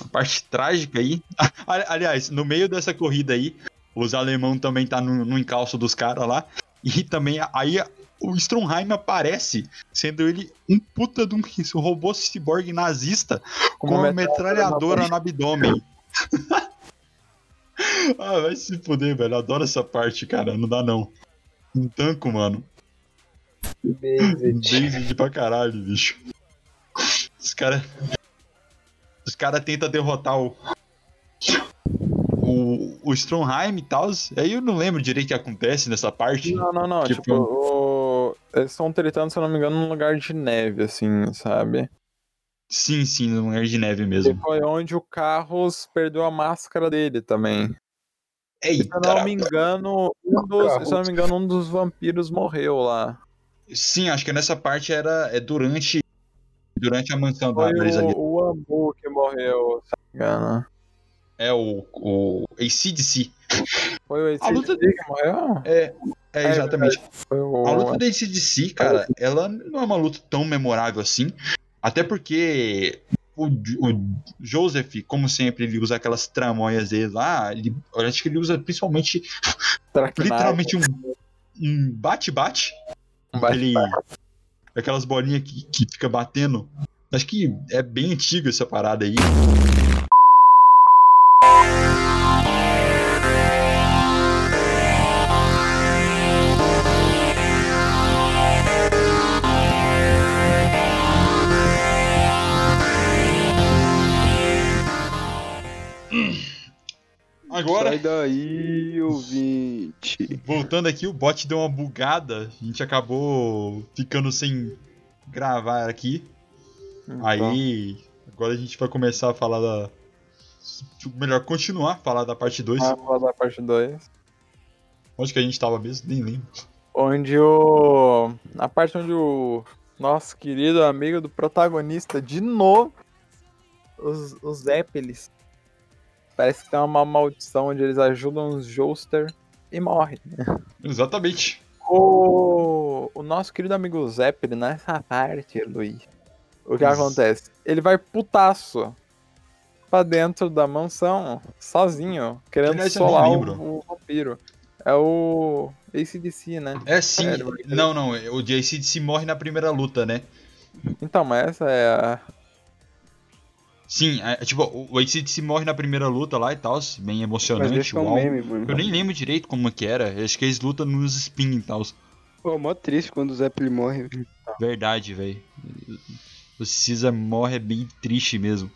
A parte trágica aí. Ali- Aliás, no meio dessa corrida aí, os alemão também tá no, no encalço dos caras lá. E também aí o Stromheim aparece, sendo ele um puta de um robô cyborg nazista com uma metralhadora no abdômen. ah, vai se fuder, velho. Eu adoro essa parte, cara. Não dá não. Um tanco, mano. Based. Basic pra caralho, bicho. Os caras. Os caras tentam derrotar o. O, o Stromheim e tal. Aí eu não lembro direito o que acontece nessa parte. Não, não, não. Tipo- Tipo, o- eles estão tretando, se eu não me engano, num lugar de neve, assim, sabe? Sim, sim, no lugar de neve E mesmo. foi onde o Carros perdeu a máscara dele também. Se Eita, eu não me engano, um dos, se eu não me engano, um dos vampiros morreu lá. Sim, acho que nessa parte era é durante. Durante a mansão da deles ali. o, o Ambu que morreu, se engano. É o. O ACDC. Foi o A luta- ACDC que morreu? É, é exatamente. Foi o... A luta da ACDC, cara, ela não é uma luta tão memorável assim. Até porque o, o Joseph, como sempre, ele usa aquelas tramóias dele lá. Ele, eu acho que ele usa principalmente, literalmente, um bate-bate. Um bate- Aquele- aquelas bolinhas que, que fica batendo. Acho que é bem antiga essa parada aí. Agora, Sai daí, ouvinte. voltando aqui, o bot deu uma bugada. A gente acabou ficando sem gravar aqui. Então, Aí, agora a gente vai começar a falar da. Melhor continuar a falar da parte 2. Vamos falar da parte 2. Onde que a gente tava mesmo? Nem lembro. Onde o. Na parte onde o nosso querido amigo do protagonista, de novo, os, os Zeppelis. Parece que tem uma maldição onde eles ajudam os Joester e morrem. Exatamente. O, o nosso querido amigo Zeppelin, nessa parte, Luiz, o que Isso. acontece? Ele vai putaço pra dentro da mansão, sozinho, querendo nem solar o, o vampiro. É o ACDC, né? É sim. É, não, não. O JC morre na primeira luta, né? Então, mas essa é a. Sim, é, tipo, o- ACDC morre na primeira luta lá e tal, bem Mas emocionante. um uau. meme, mano. Eu nem lembro direito como que era. Acho que eles lutam nos spin e tal. Pô, mó triste quando o Zeppelin morre. Verdade, velho. O Caesar morre é bem triste mesmo.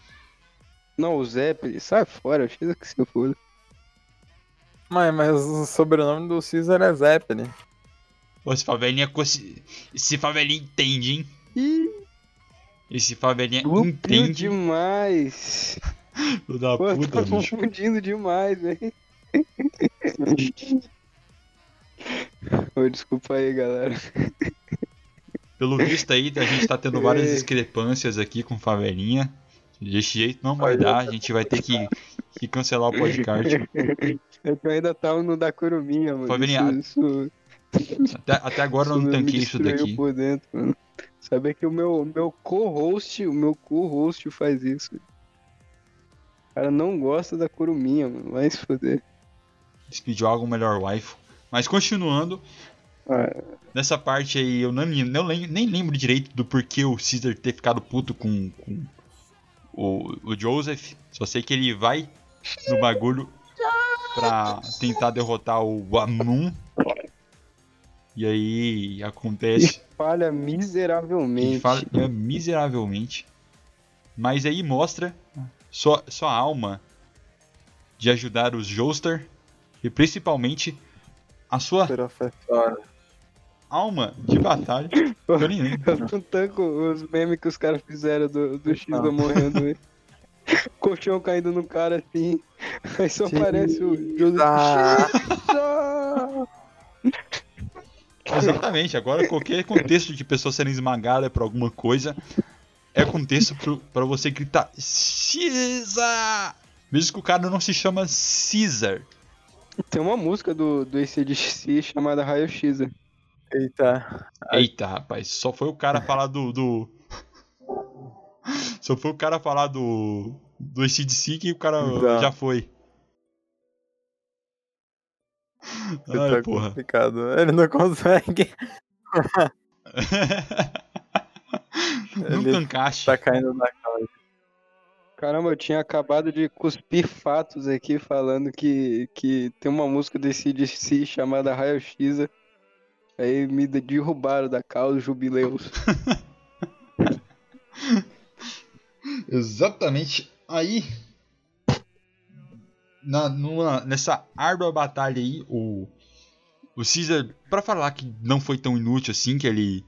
Não, o Zeppelin, sai fora, eu fiz que se foda. Mas, mas o sobrenome do Caesar é Zeppelin. Pô, esse favelinha. Esse favelinha entende, hein? Ih, Esse favelinha duplo entende. demais. Filho da Pô, puta, tá bicho. confundindo demais, velho. Ô, desculpa aí, galera. Pelo visto aí, a gente tá tendo várias discrepâncias aqui com favelinha. Desse jeito não vai dar, a gente vai ter que, que cancelar o podcast. É que eu ainda tava no da Curuminha, mano. Favelinha, Isso, isso, Até, até agora eu não tanquei isso daqui. por dentro, mano. Saber que o meu, meu co-host, o meu co-host faz isso. O cara não gosta da Curuminha, mano. Vai se foder. Despediu algo melhor waifu. Mas continuando, Ah, nessa parte aí eu não, não nem lembro direito do porquê o Caesar ter ficado puto com, com o, o Joseph. Só sei que ele vai no bagulho pra tentar derrotar o Amun. E aí acontece falha miseravelmente. falha miseravelmente. Mas aí mostra sua, sua alma de ajudar os Joestar e principalmente a sua alma de batalha. Eu nem lembro. Eu não tanco os memes que os caras fizeram do, do X Não. morrendo. Colchão caindo no cara assim. Aí só aparece o Joseph. Exatamente. Agora qualquer contexto de pessoa sendo esmagada por alguma coisa é contexto pra você gritar Caesar! Mesmo que o cara não se chama Caesar. Tem uma música do, do ACDC chamada Raio X. eita. Eita, rapaz, só foi o cara falar do. do... Só foi o cara falar do. Do ACDC que o cara Então. já foi. Ai, tá porra. complicado. Ele não consegue. Nunca encaixe. Tá caindo na calma. Caramba, eu tinha acabado de cuspir fatos aqui falando que, que tem uma música do ACDC chamada Raio X. Aí me derrubaram da causa jubileus. Exatamente. Aí. Na, numa- nessa árdua batalha aí, o. O Caesar, pra falar que não foi tão inútil assim, que ele.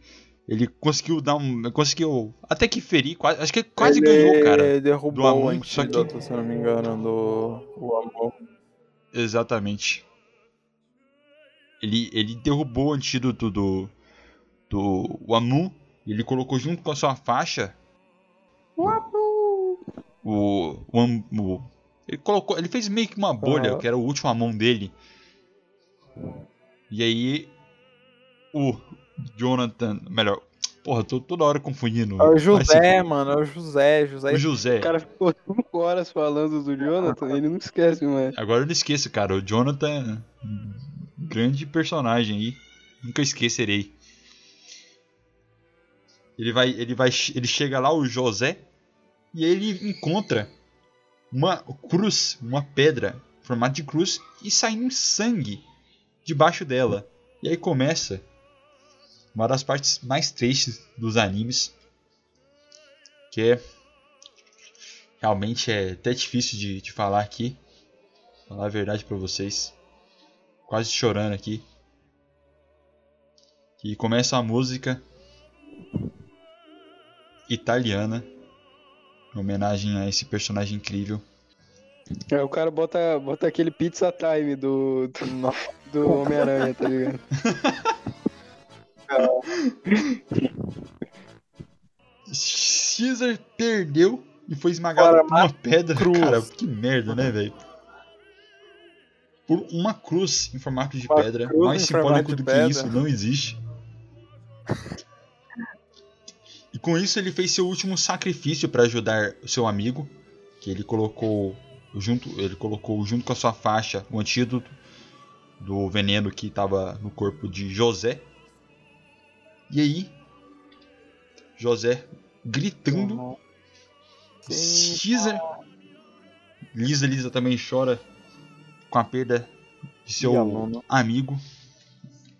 Ele conseguiu dar um. Conseguiu. Até que ferir, quase, acho que ele quase ele ganhou, cara. Ele do derrubou o Amon, só que- antídoto, se eu não me engano, do o Amon. Exatamente. Ele, ele derrubou o antídoto do. Do Amu. Ele colocou junto com a sua faixa. O. O, Am- o- ele colocou. Ele fez meio que uma bolha, Aham. que era o último Amon dele. E aí. O Jonathan. Melhor. Porra, tô toda hora confundindo. É o José, mano, é o José, José. O José. O cara ficou 5 horas falando do Jonathan, ele não esquece mais. Agora eu não esqueço, cara. O Jonathan. Grande personagem aí. Nunca esquecerei. Ele vai. Ele vai. Ele chega lá, o José. E ele encontra uma cruz, uma pedra, formato de cruz, e sai um sangue debaixo dela. E aí começa uma das partes mais tristes dos animes. Que é. Realmente é até difícil de, de falar aqui. Falar a verdade pra vocês. Quase chorando aqui. Que começa a música italiana. Em homenagem a esse personagem incrível. Aí o cara bota, bota aquele pizza time do, do, do Homem-Aranha, tá ligado? Caesar perdeu e foi esmagado Cara, por uma pedra. cruz. Cara, que merda, né, velho? Por uma cruz em formato de Uma pedra. Mais simbólico do que pedra. isso, não existe. E com isso ele fez seu último sacrifício para ajudar o seu amigo, que ele colocou junto, ele colocou junto com a sua faixa o antídoto do veneno que estava no corpo de José. E aí, José gritando, Caesar, Lisa Lisa também chora com a perda de seu amigo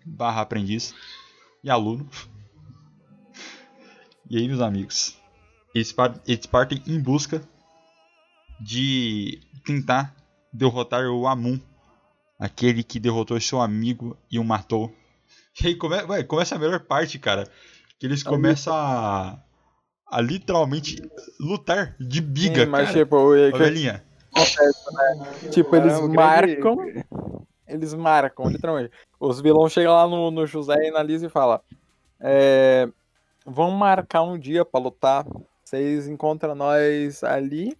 barra aprendiz e aluno. E aí, meus amigos, eles, par- eles partem em busca de tentar derrotar o Amun, aquele que derrotou seu amigo e o matou. E aí come, ué, começa a melhor parte, cara, que eles começam a, a literalmente lutar de biga, Sim, mas cara. tipo, o Ô, que velhinha, tipo, eles marcam. grande- Eles marcam, literalmente. Os vilões chegam lá no, no José e na Lisa e falam: é, Vamos marcar um dia pra lutar. Vocês encontram nós ali,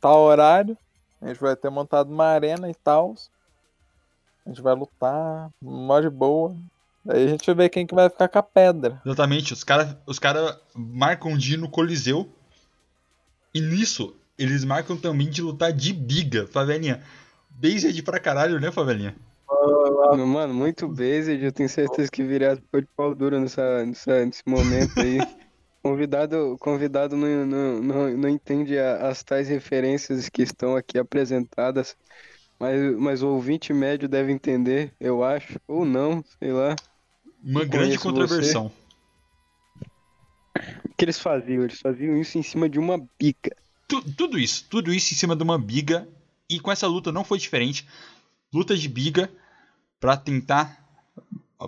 tal horário. A gente vai ter montado uma arena e tal. A gente vai lutar, mó de boa. Aí a gente vê quem que vai ficar com a pedra. Exatamente, os caras os cara marcam de ir no Coliseu. E nisso, eles marcam também de lutar de biga, favelinha. Based pra caralho, né, favelinha? Mano, muito based, eu tenho certeza que viria de pau dura nessa, nessa, nesse momento aí. Convidado, convidado não, não, não, não entende a- as tais referências que estão aqui apresentadas, mas, mas o ouvinte médio deve entender, eu acho, ou não, sei lá. Uma grande conheço contraversão. O que eles faziam? Eles faziam isso em cima de uma bica. Tu- tudo isso, tudo isso em cima de uma biga. E com essa luta não foi diferente. Luta de biga pra tentar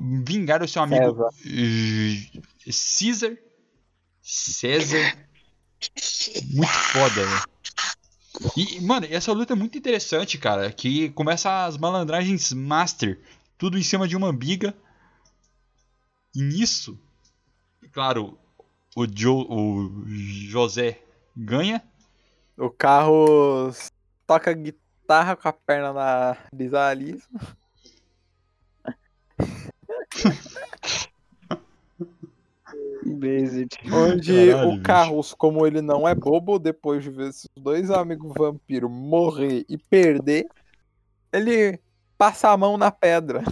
vingar o seu amigo Caesar. César. Muito foda, velho. E, mano, essa luta é muito interessante, cara. Que começa as malandragens master. Tudo em cima de uma biga. E nisso, claro, o, Joe, o José ganha. O carro toca guitarra com a perna na Lisa Lisa. Based. Onde Caralho, o bicho. Carlos, como ele não é bobo, depois de ver esses dois amigos vampiros morrer e perder, ele passa a mão na pedra.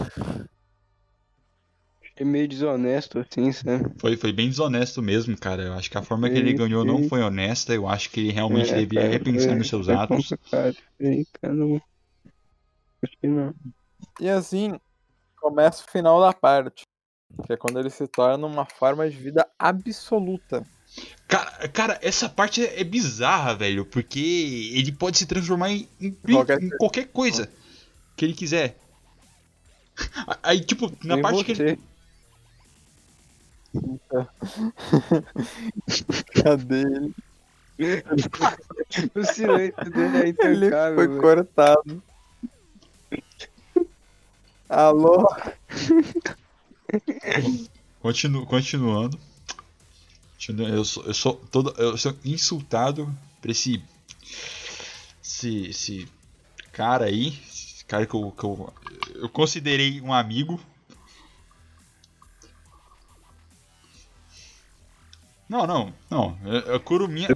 É meio desonesto assim, sabe? Foi, foi bem desonesto mesmo, cara. Eu acho que a forma que ele Sim, ganhou não foi honesta. Eu acho que ele realmente É, devia cara, repensar foi- nos seus foi atos. cara, não- Acho que não. E assim, começa o final da parte. Que é quando ele se torna uma forma de vida absoluta. Cara, cara, essa parte é bizarra, velho, porque ele pode se transformar em, em- Qualquer em qualquer coisa que ele quiser. Aí, tipo, na Nem parte que ele. você. Cadê ele? O silêncio dele é Ele foi velho. cortado. Alô? Continu, continuando. Continu- Eu sou, eu sou todo. Eu sou insultado por esse. Esse, esse cara aí. Esse cara que eu, que eu. Eu considerei um amigo. Não, não, não. A Kuruminha,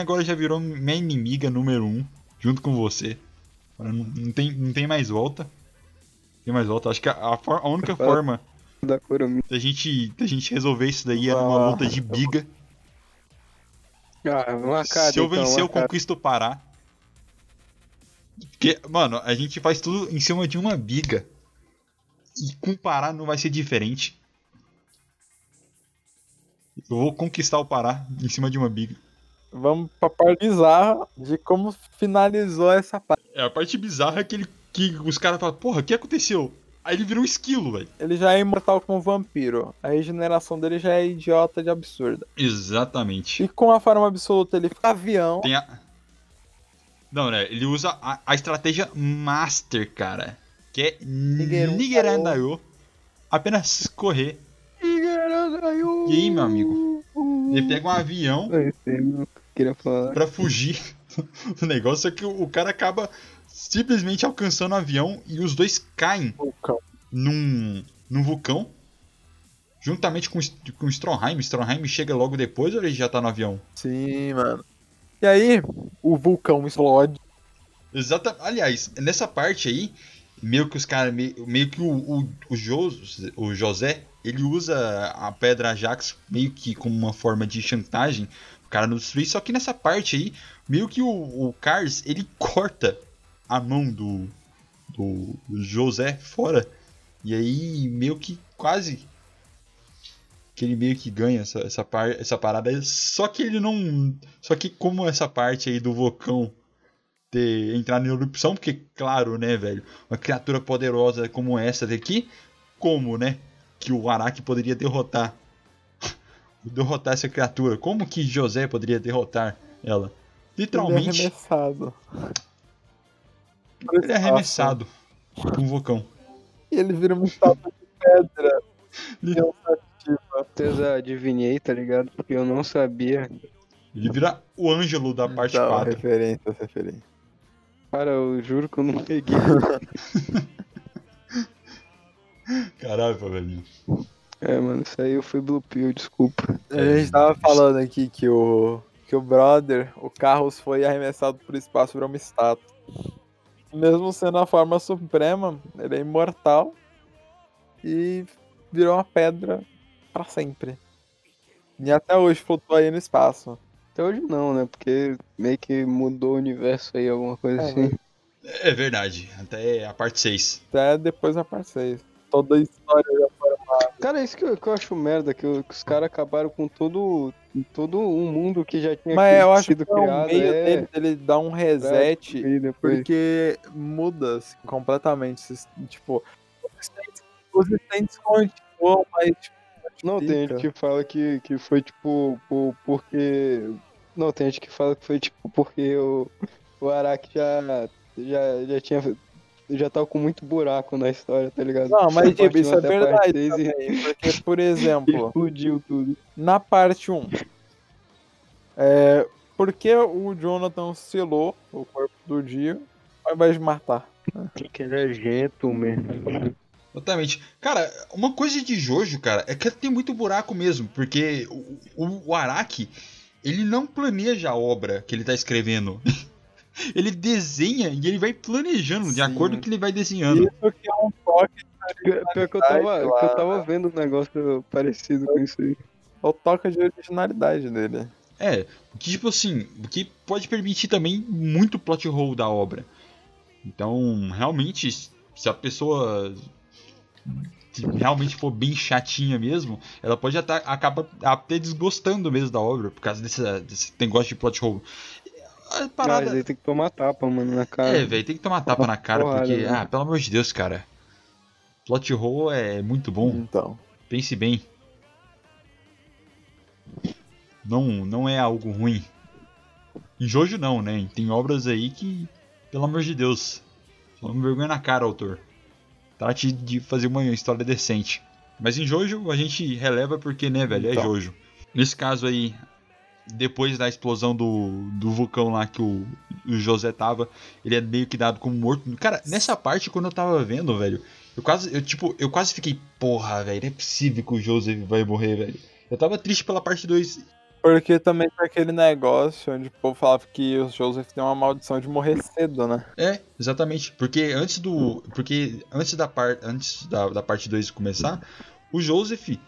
a agora já virou minha inimiga número um, junto com você. Não tem, não tem mais volta. Tem mais volta. Acho que a, a for- a única forma Da Kurumi. da gente, da gente resolver isso daí é numa Ah. luta de biga. Ah, uma cara, Se eu então, vencer, eu uma cara. conquisto o Pará. Porque, mano, a gente faz tudo em cima de uma biga. E com o Pará não vai ser diferente. Eu vou conquistar o Pará em cima de uma biga. Vamos pra parte bizarra de como finalizou essa parte. É a parte bizarra que, ele, que os caras falam, porra, o que aconteceu? Aí ele virou um esquilo, velho. Ele já é imortal como vampiro. A regeneração dele já é idiota de absurda. Exatamente. E com a forma absoluta ele fica avião. Tem a. Não, né? Ele usa a, a estratégia Master, cara. Que é. Nigerandayo. Apenas correr. Caralho! E aí, meu amigo? Ele pega um avião É aí, meu. Queria falar. pra fugir do negócio, só que o, o cara acaba simplesmente alcançando o avião e os dois caem Vulcão. num, num vulcão. Juntamente com, com o Stronheim. Stronheim chega logo depois ou ele já tá no avião? Sim, mano. E aí, o vulcão explode. Exata. Aliás, nessa parte aí, meio que os caras. Meio, meio que o, o, o, Jos- o José, ele usa a pedra Ajax meio que como uma forma de chantagem. O cara não destruir. Só que nessa parte aí, meio que o, o Cars, ele corta a mão do, do José fora. E aí, meio que quase. Que ele meio que ganha essa, essa, par, essa parada. Só que ele não. Só que como essa parte aí do vulcão ter entrado em erupção, porque, claro, né, velho, uma criatura poderosa como essa daqui, como, né, que o Araki poderia derrotar? derrotar essa criatura? Como que José poderia derrotar ela? Ele é Literalmente, arremessado. Ele é arremessado com um vulcão. E ele vira uma estátua de pedra. certeza adivinhei, tá ligado? Porque eu não sabia. Ele vira o Ângelo da parte Então, 4. referência, referência. Cara, eu juro que eu não peguei. Caralho, velho. É, mano, isso aí eu fui Blue Pill, desculpa. A gente tava falando aqui que o, que o brother, o Carros foi arremessado pro espaço virou uma estátua. Mesmo sendo a forma suprema, ele é imortal e virou uma pedra pra sempre. E até hoje flutua aí no espaço. Até hoje não, né? Porque meio que mudou o universo aí, alguma coisa É, assim. É verdade, até a parte 6. Até depois da parte 6. Toda a história já foi. Cara, isso que eu, que eu acho merda, que, o- que os caras acabaram com todo, todo um mundo que já tinha Mas eu acho sido que é criado. meio é, dele, dele dar um reset. depois... Porque muda assim, completamente. Tipo, os stands- os stands continuam, mas tipo, Não, tem gente que fala que, que foi tipo por, porque. Não, tem gente que fala que foi tipo porque o, o Araki já, já, já tinha. Já tava com muito buraco na história, tá ligado? Não, mas tipo, isso é verdade parte seis e- também, porque, por exemplo, Explodiu tudo. na parte 1, é, por que o Jonathan selou o corpo do Dio ao invés de matar? Que ele é gentleman. Exatamente. Cara, uma coisa de Jojo, cara, é que tem muito buraco mesmo, porque o, o, o Araki, ele não planeja a obra que ele tá escrevendo. ele desenha e ele vai planejando de Sim. acordo com o que ele vai desenhando. Isso que é um toque, Pior que eu tava, Verdade, que eu tava vendo um negócio parecido com isso aí. é o toque de originalidade dele. É, que tipo assim, o que pode permitir também muito plot hole da obra. Então, realmente, se a pessoa realmente for bem chatinha mesmo, ela pode até, acaba até desgostando mesmo da obra, por causa desse, desse negócio de plot hole. A Mas parada. aí tem que tomar tapa, mano, na cara. É, velho, tem que tomar tapa na cara, Porrada, porque, né? ah, pelo amor de Deus, cara. Plot hole é muito bom, Então. pense bem. Não, não é algo ruim. Em Jojo não, né? Tem obras aí que, pelo amor de Deus, toma vergonha na cara, autor. Trate de fazer uma história decente. Mas em Jojo a gente releva porque, né, velho, é Então. Jojo. Nesse caso aí, depois da explosão do, do vulcão lá que o, o José tava, ele é meio que dado como morto. Cara, nessa parte, quando eu tava vendo, velho, eu quase, eu, tipo, eu quase fiquei, porra, velho, não é possível que o José vai morrer, velho. Eu tava triste pela parte 2. Porque também tem aquele negócio onde o povo falava que o Joseph tem uma maldição de morrer cedo, né? É, exatamente. Porque antes do. Porque antes da, par, antes da, da parte 2 começar, o Joseph,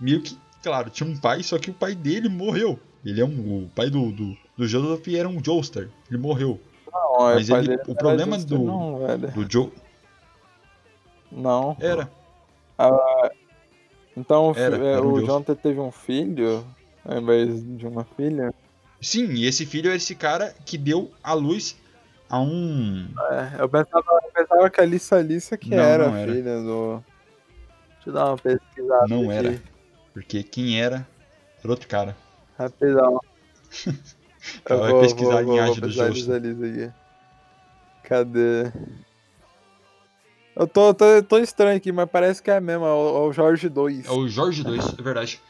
meio que, claro, tinha um pai, só que o pai dele morreu. Ele é um. O pai do, do, do Joseph era um Joestar. Ele morreu. Não, Mas o pai ele- o era problema do- Não. Do Joe. Não. Era. Então o fi- Era, é, era um o. Jonathan teve um filho ao invés de uma filha. Sim, e esse filho é esse cara que deu a luz a um. É, eu pensava, eu pensava que a Alissa Alissa que Não, era não a era. filha do. Deixa eu dar uma pesquisada. Não aqui, era. Porque quem era era outro cara. Rapidão. Ela vai vou- pesquisar vou- a linhagem vou do. Alissa Alissa aqui. Cadê? Eu tô, tô, tô estranho aqui, mas parece que é mesmo, é o, é o Jorge 2. É o Jorge 2, é verdade.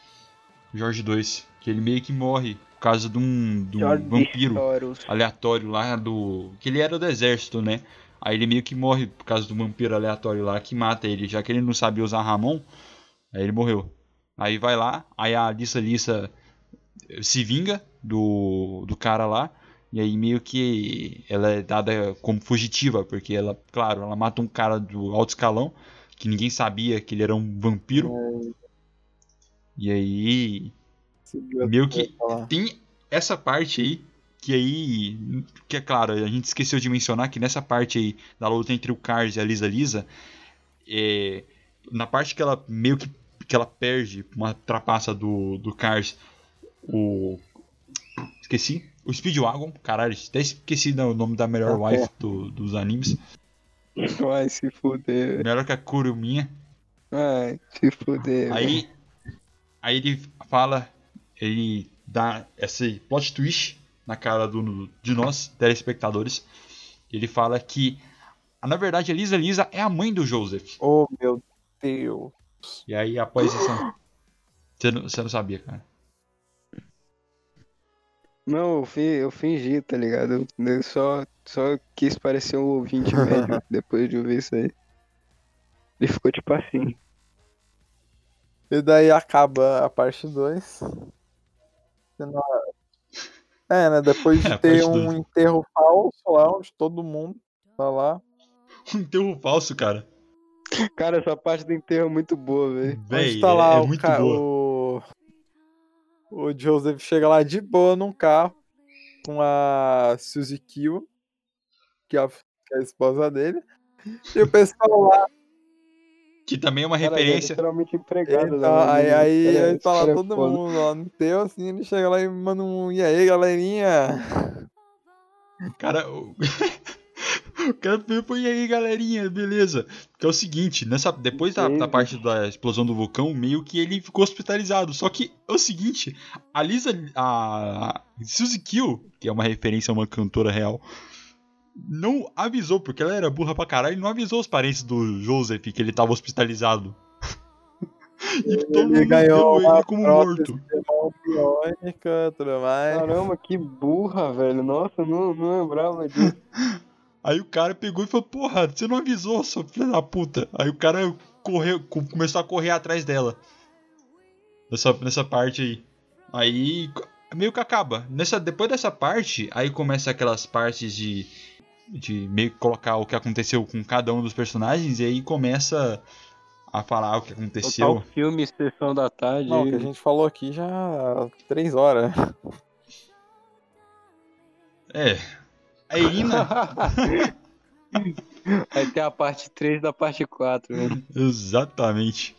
Jorge 2. Que ele meio que morre por causa de um, de um vampiro aleatório lá do. Que ele era do exército, né? Aí ele meio que morre por causa do vampiro aleatório lá que mata ele. Já que ele não sabia usar Ramon, aí ele morreu. Aí vai lá, aí a Lissa Lissa se vinga do, do cara lá. E aí meio que ela é dada como fugitiva, porque ela, claro, ela mata um cara do alto escalão, que ninguém sabia que ele era um vampiro. E aí meio que tem essa parte aí que aí que é claro a gente esqueceu de mencionar que nessa parte aí da luta entre o Cars e a Lisa Lisa é, na parte que ela meio que que ela perde uma trapaça do do Cars o esqueci o Speedwagon caralho até esqueci o nome da melhor Ah, wife do- dos animes Vai se fuder. melhor que a Kuruminha Vai se fuder. Aí, aí ele fala, ele dá esse plot twist na cara do, de nós, telespectadores. Ele fala que, na verdade, a Lisa Lisa é a mãe do Joseph. Oh, meu Deus. E aí, após isso, você não, você não sabia, cara. Não, eu, fi- eu fingi, tá ligado? Eu, só, só quis parecer um ouvinte médio depois de ouvir isso aí. Ele ficou tipo assim. E daí acaba a parte 2. É, né? Depois de É, ter um dois. enterro falso lá, onde todo mundo tá lá. Um enterro falso, cara. Cara, essa parte do enterro é muito boa, velho. Onde tá é, lá é o, muito ca- boa. o. O Joseph chega lá de boa num carro com a Suzy Kill, que é a, que é a esposa dele. E o pessoal lá, Que também é uma Cara, ele é referência. literalmente empregado. então, né? aí, Ele- aí, é- aí tá lá ele é todo foda. mundo lá no enterro, assim, ele chega lá e manda um e aí, galerinha? Cara, o... o cara foi e aí, galerinha, beleza. Que é o seguinte, nessa, depois da, da parte da explosão do vulcão, meio que ele ficou hospitalizado. Só que é o seguinte, a Lisa, a Suzy Kill, que é uma referência a uma cantora real, não avisou, porque ela era burra pra caralho, e não avisou os parentes do Joseph que ele tava hospitalizado. e todo mundo ganhou ele como morto. de mão biônica, tudo mais. Caramba, que burra, velho. Nossa, eu não, não lembrava disso. Aí o cara pegou e falou, porra, você não avisou, sua filha da puta. Aí o cara correu, co- começou a correr atrás dela. Nessa, nessa parte aí. Aí meio que acaba. Nessa, depois dessa parte, aí começa aquelas partes de. De meio que colocar o que aconteceu com cada um dos personagens. E aí começa a falar o que aconteceu. Total filme, sessão da tarde. Não, que a gente falou aqui já há três horas. É. A Irina. Aí tem a parte 3 da parte 4, né? Exatamente.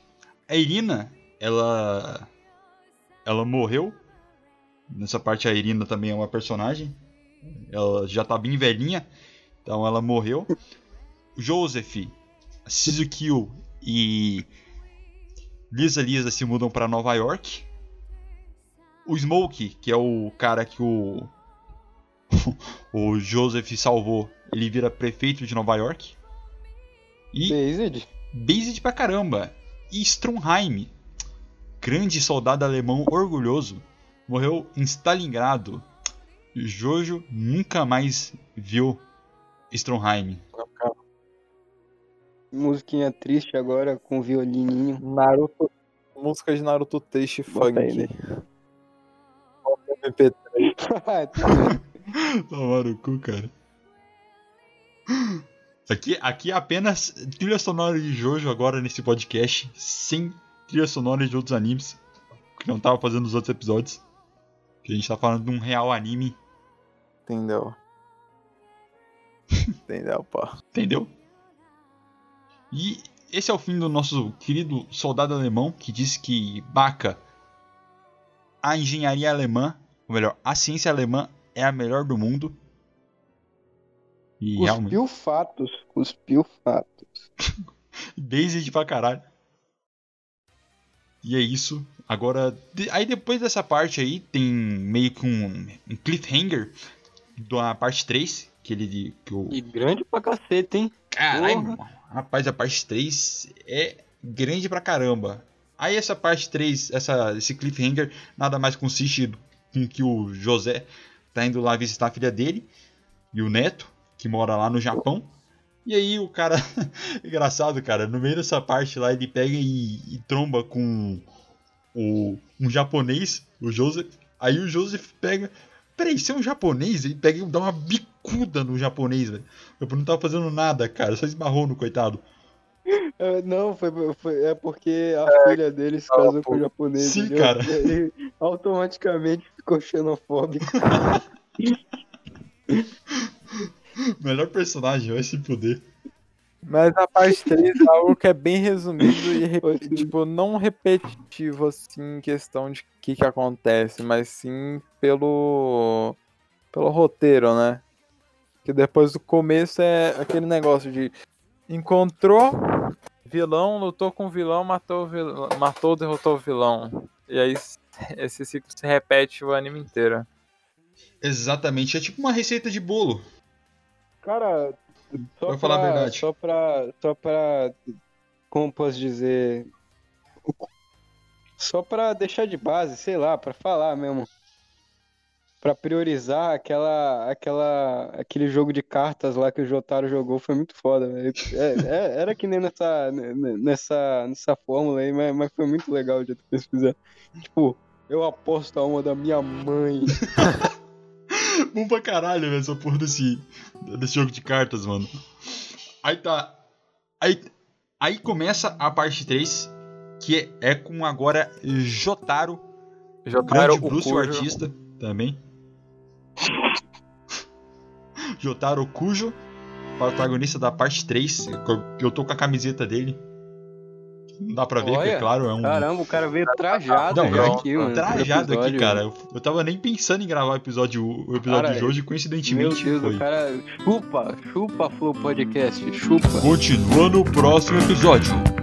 A Irina, ela. Ela morreu. Nessa parte a Irina também é uma personagem. Ela já tá bem velhinha. Então ela morreu. Joseph, Suzukiyo e Lisa Lisa se mudam pra Nova York. O Smoke, que é o cara que o. o Joseph salvou, ele vira prefeito de Nova York. E Based? Based pra caramba. E Stromheim, grande soldado alemão orgulhoso, morreu em Stalingrado. Jojo nunca mais viu Stromheim. Musiquinha triste agora com violininho. Naruto. Música de Naruto triste Bota funk. aí, né? Bota MP3. Tomaram o cu, cara. Aqui, aqui é apenas trilha sonora de Jojo agora nesse podcast, sem trilha sonora de outros animes, que não tava fazendo nos outros episódios. Que a gente tá falando de um real anime, Entendeu? Entendeu, pô? entendeu? E esse é o fim do nosso querido soldado alemão que disse que Baka, a engenharia alemã, ou melhor, a ciência alemã é a melhor do mundo. E realmente. Cuspiu fatos. Cuspiu fatos. Based pra caralho. E é isso. Agora, de- aí depois dessa parte aí, tem meio que um, um cliffhanger da parte 3, Aquele que o. E grande pra cacete, hein? Caralho, mano. rapaz, a parte 3 é grande pra caramba. Aí essa parte 3, essa, esse cliffhanger, nada mais consiste em que o José tá indo lá visitar a filha dele e o neto, que mora lá no Japão. E aí o cara, engraçado, cara, no meio dessa parte lá ele pega e, e tromba com o, um japonês, o Joseph. Aí o Joseph pega, peraí, você é um japonês? Ele pega e dá uma bicuda no japonês, velho. O japonês não tava fazendo nada, cara, só esbarrou no coitado. É, não, foi, foi- é porque a filha dele se casou com o japonês. Sim, entendeu? cara. E Ele automaticamente ficou xenofóbico. Melhor personagem, vai se poder. Mas a parte 3 é algo que é bem resumido e, tipo, não repetitivo, assim, em questão de o que, que acontece, mas sim pelo, pelo roteiro, né? Que depois do começo é aquele negócio de encontrou vilão, lutou com o vilão, matou, o vilão, matou, derrotou o vilão. E aí esse ciclo se repete o anime inteiro. Exatamente, é tipo uma receita de bolo. Cara, só Vou falar a pra- verdade. Só pra, só pra. Como posso dizer? Só pra deixar de base, sei lá, pra falar mesmo. Pra priorizar aquela, aquela, aquele jogo de cartas lá que o Jotaro jogou foi muito foda, velho. É- é- era que nem nessa, nessa, nessa fórmula aí, mas, mas foi muito legal o jeito que eles fizeram. Tipo, eu aposto a uma da minha mãe. Bom pra caralho, velho, essa porra desse, desse jogo de cartas, mano. Aí tá. Aí, aí começa a parte 3, que é, é com agora Jotaro, Jotaro grande Bruce, o artista, também. Jotaro Kujo, protagonista da parte 3. Eu tô com a camiseta dele. Não dá pra ver, que é Olha, claro, é um. Caramba, o cara veio trajado Não, aqui, mano. pro trajado aqui, cara. Eu, eu tava nem pensando em gravar o episódio, o episódio Cara, de hoje, Meu coincidentemente Deus, foi. o cara chupa, chupa Flow Podcast, chupa. Continua no próximo episódio.